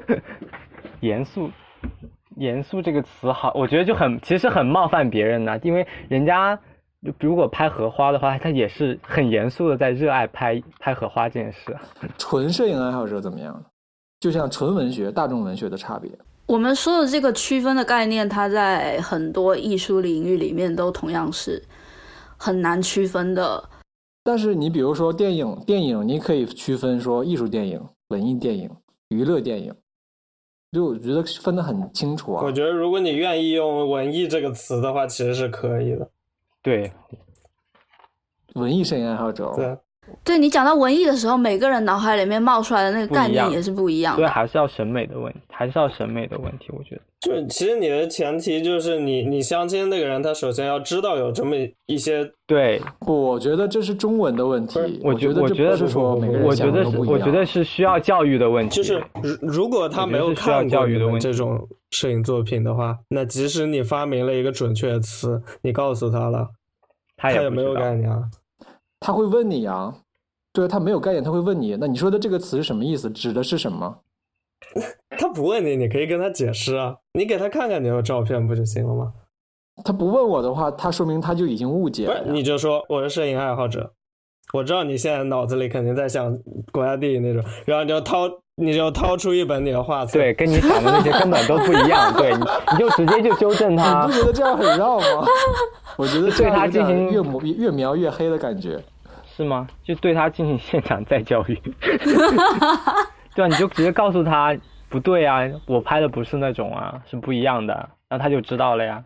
<laughs> 严肃，严肃这个词好，我觉得就很其实很冒犯别人呐、因为人家如果拍荷花的话，他也是很严肃的在热爱拍拍荷花这件事。<laughs> 纯摄影爱好者怎么样？就像纯文学、大众文学的差别。我们说的这个区分的概念，它在很多艺术领域里面都同样是很难区分的。但是你比如说电影，电影你可以区分说艺术电影、文艺电影、娱乐电影。就我觉得分得很清楚啊。我觉得如果你愿意用文艺这个词的话，其实是可以的。对，文艺摄影爱好者，对，对你讲到文艺的时候，每个人脑海里面冒出来的那个概念也是不一样所以。还是要审美的问题，还是要审美的问题，我觉得。就其实你的前提就是你你相亲那个人，他首先要知道有这么一些，对，不，我觉得这是中文的问题。我觉得这我觉得不是说每个人我觉得。我觉得是需要教育的问题。就是如如果他没有看过教育的问题这种摄影作品的话，那即使你发明了一个准确的词，你告诉他了，他他也没有概念啊。他会问你啊，对他没有概念，他会问你，那你说的这个词是什么意思？指的是什么？<laughs> 他不问你，你可以跟他解释啊，你给他看看你的照片不就行了吗？他不问我的话，他说明他就已经误解，了。你就说我是摄影爱好者，我知道你现在脑子里肯定在想国家地理那种，然后你就掏，你就掏出一本你的画册，对，跟你想的那些根本都不一样。对，你你就直接就纠正他 <laughs> 你不。觉得这样很绕吗？<laughs> 我觉得对他进行越描越描越黑的感觉。是吗？就对他进行现场再教育，对啊，你就直接告诉他不对啊，我拍的不是那种啊，是不一样的，然后他就知道了呀。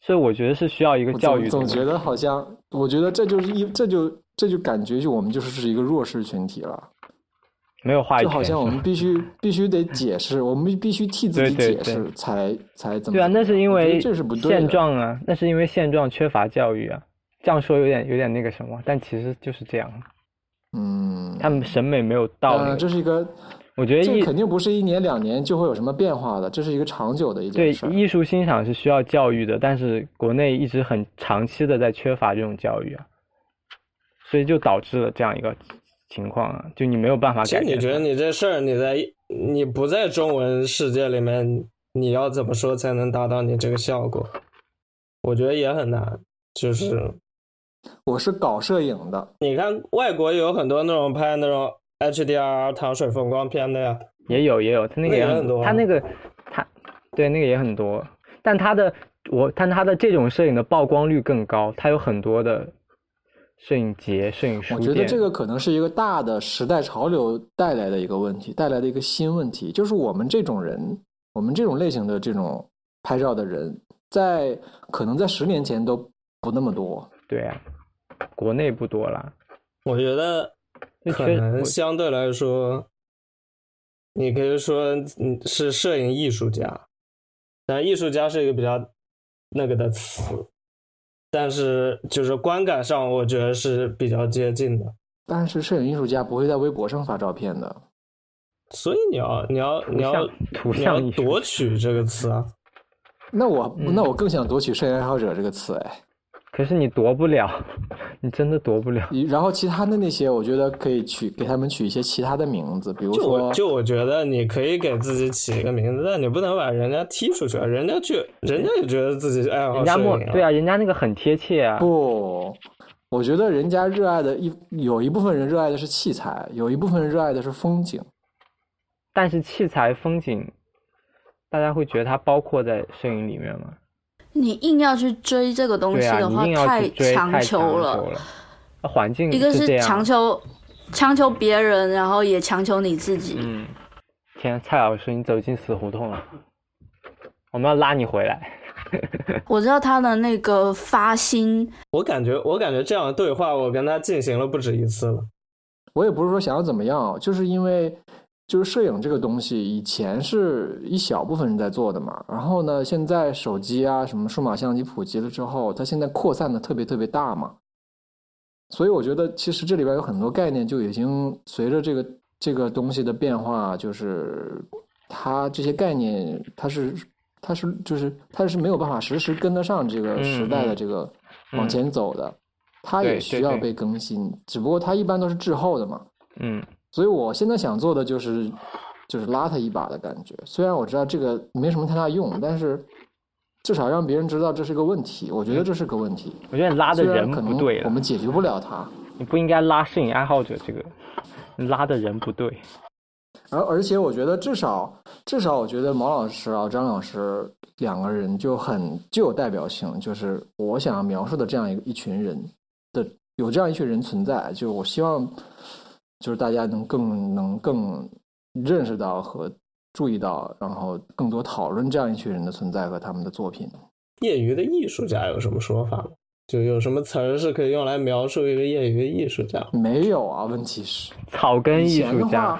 所以我觉得是需要一个教育的。总总觉得好像，我觉得这就是一，这就这就感觉就我们就是是一个弱势群体了，没有话语权，就好像我们必须 <laughs> 必须得解释，我们必须替自己解释对才才怎么对啊，那是因为这是不对的现状啊，那是因为现状缺乏教育啊。这样说有点有点那个什么，但其实就是这样，嗯，他们审美没有到那呃，个。这是一个，我觉得肯定不是一年两年就会有什么变化的，这是一个长久的一对件事儿。艺术欣赏是需要教育的，但是国内一直很长期的在缺乏这种教育啊，所以就导致了这样一个情况啊，就你没有办法改变它。你觉得你这事儿，你在你不在中文世界里面，你要怎么说才能达到你这个效果？我觉得也很难。就是我是搞摄影的，你看外国有很多那种拍那种 HDR 糖水风光片的呀，也有也有，他那个也很多啊他那个他对那个也很多，但他的我但他的这种摄影的曝光率更高，他有很多的摄影节、摄影书我。觉得这个可能是一个大的时代潮流带来的一个问题，带来的一个新问题，就是我们这种人，我们这种类型的这种拍照的人，在可能在十年前都不那么多。对啊，国内不多啦，我觉得可能相对来说，你可以说你是摄影艺术家，但艺术家是一个比较那个的词，但是就是观感上，我觉得是比较接近的。但是摄影艺术家不会在微博上发照片的，所以你要你要你要像图你要像夺取这个词啊，那我、嗯。那我更想夺取摄影爱好者这个词哎。可是你夺不了，<laughs> 你真的夺不了。然后其他的那些，我觉得可以取给他们取一些其他的名字，比如就我说就我觉得你可以给自己起一个名字，但你不能把人家踢出去，啊人家去人家也觉得自己爱好人家摄影莫对啊，人家那个很贴切啊。不，我觉得人家热爱的一有一部分人热爱的是器材，有一部分人热爱的是风景。但是器材、风景，大家会觉得它包括在摄影里面吗？你硬要去追这个东西的话，太，强求了。环境一个是强求，强求别人，然后也强求你自己。嗯，天，蔡老师，你走进死胡同了，我们要拉你回来。<laughs> 我知道他的那个发心，我感觉我感觉这样的对话，我跟他进行了不止一次了。我也不是说想要怎么样，就是因为就是摄影这个东西，以前是一小部分人在做的嘛。然后呢，现在手机啊什么数码相机普及了之后，它现在扩散的特别特别大嘛。所以我觉得其实这里边有很多概念就已经随着这个这个东西的变化，就是它这些概念它是它是就是它是没有办法实时跟得上这个时代的这个往前走的，它也需要被更新，只不过它一般都是滞后的嘛。嗯，所以我现在想做的就是就是拉他一把的感觉。虽然我知道这个没什么太大用，但是至少让别人知道这是个问题。我觉得这是个问题。我觉得你拉的人可能不对了，我们解决不了他。你不应该拉摄影爱好者这个，你拉的人不对。而而且我觉得至少至少我觉得毛老师啊张老师两个人就很具有代表性，就是我想要描述的这样一个一群人的有这样一群人存在，就我希望就是大家能更能更认识到和注意到，然后更多讨论这样一群人的存在和他们的作品。业余的艺术家有什么说法吗？就有什么词儿是可以用来描述一个业余的艺术家？没有啊，问题是草根艺术家。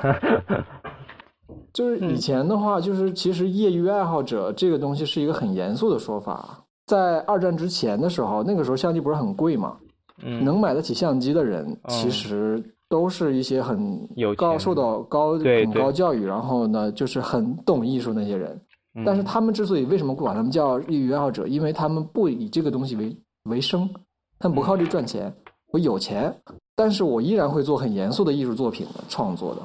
<laughs> 就是以前的话，就是其实业余爱好者这个东西是一个很严肃的说法。在二战之前的时候，那个时候相机不是很贵嘛，嗯，能买得起相机的人，其实都是一些很有高、受到高很高教育，然后呢，就是很懂艺术那些人。嗯但是他们之所以为什么管他们叫业余爱好者，因为他们不以这个东西为为生，他们不靠这赚钱。我有钱，但是我依然会做很严肃的艺术作品的创作的。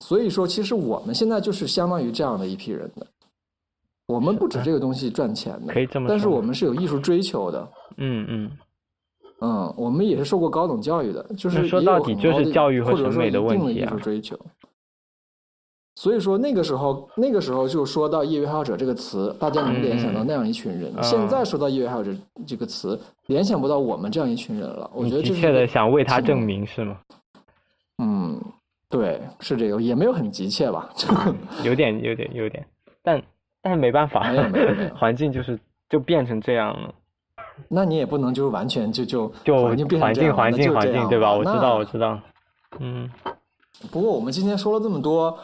所以说，其实我们现在就是相当于这样的一批人的。我们不止这个东西赚钱的，可以这么说但是我们是有艺术追求的。嗯嗯，嗯，我们也是受过高等教育的，就是说到底就是教育和或者说审美的问题啊术追求。所以说那个时候，那个时候就说到业余爱好者这个词，大家能联想到那样一群人。嗯现在说到业余爱好者这个词，联想不到我们这样一群人了。我觉得这切的想为他证明是吗？嗯，对，是这个，也没有很急切吧？有点有点有点，但但是没办法没有没有没有，<laughs> 环境就是就变成这样了。那你也不能就是完全就就就环境变成环境这样那环境环境对吧？我知道我知道，嗯，不过我们今天说了这么多，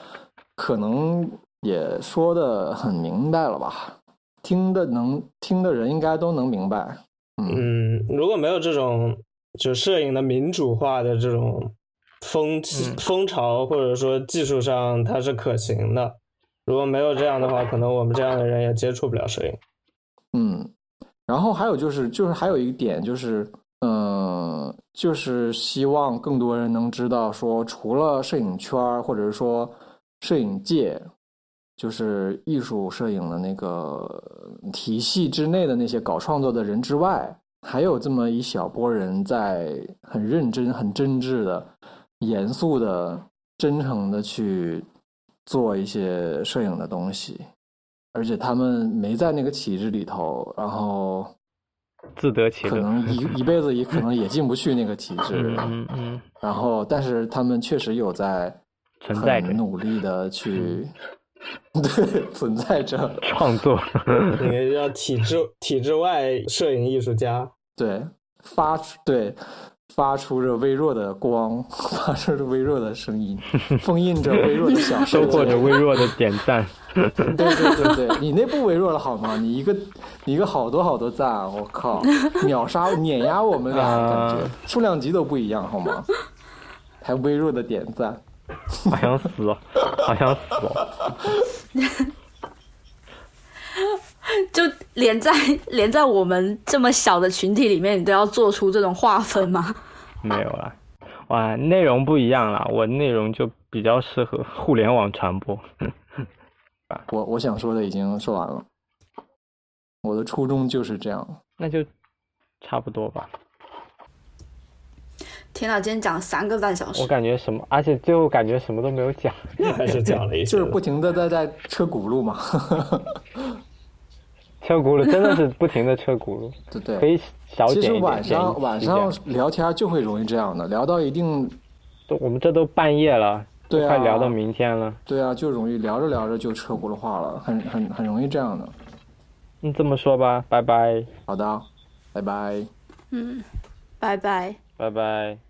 可能也说的很明白了吧？听的能听的人应该都能明白。嗯，嗯，如果没有这种就摄影的民主化的这种风气、嗯风潮，或者说技术上它是可行的，如果没有这样的话，可能我们这样的人也接触不了摄影。嗯，然后还有就是，就是还有一点就是，嗯、就是希望更多人能知道说，除了摄影圈或者是说摄影界，就是艺术摄影的那个体系之内的那些搞创作的人之外，还有这么一小波人在很认真、很真挚的、严肃的、真诚的去做一些摄影的东西。而且他们没在那个体制里头，然后自得其乐。可能一 <laughs> 一辈子也可能也进不去那个体制嗯，嗯嗯，然后但是他们确实有在存在努力的去，<laughs> 对，存在着，创作，那个叫体制 <laughs> 体制外摄影艺术家，对，发出对发出着微弱的光，发出着微弱的声音，封印着微弱的小世收获着。微弱的点赞。<laughs> 对对对对，你那不微弱了好吗？你一个 <laughs> 你一个好多好多赞，我靠，<laughs> 秒杀碾压我们俩，感觉啊数量级都不一样好吗？还微弱的点赞，好想死哦，好想死哦！就连在连在我们这么小的群体里面，你都要做出这种划分吗？没有啦，哇，内容不一样啦，我内容就比较适合互联网传播。我我想说的已经说完了，我的初衷就是这样。那就差不多吧。天呐，今天讲了三个半小时我，感觉什么，而且最后感觉什么都没有讲。<laughs> 还是讲了一些就是不停的在在车轱辘嘛，<laughs> 车轱辘真的是不停的车轱辘，<laughs> 对对可。以少其实剪一点。晚上晚上聊天就会容易这样的，聊到一定，都我们这都半夜了，对啊快聊到明天了。对啊，就容易聊着聊着就车轱辘话了，很很很容易这样的。嗯，这么说吧，拜拜，好的，拜拜。嗯，拜拜。拜拜。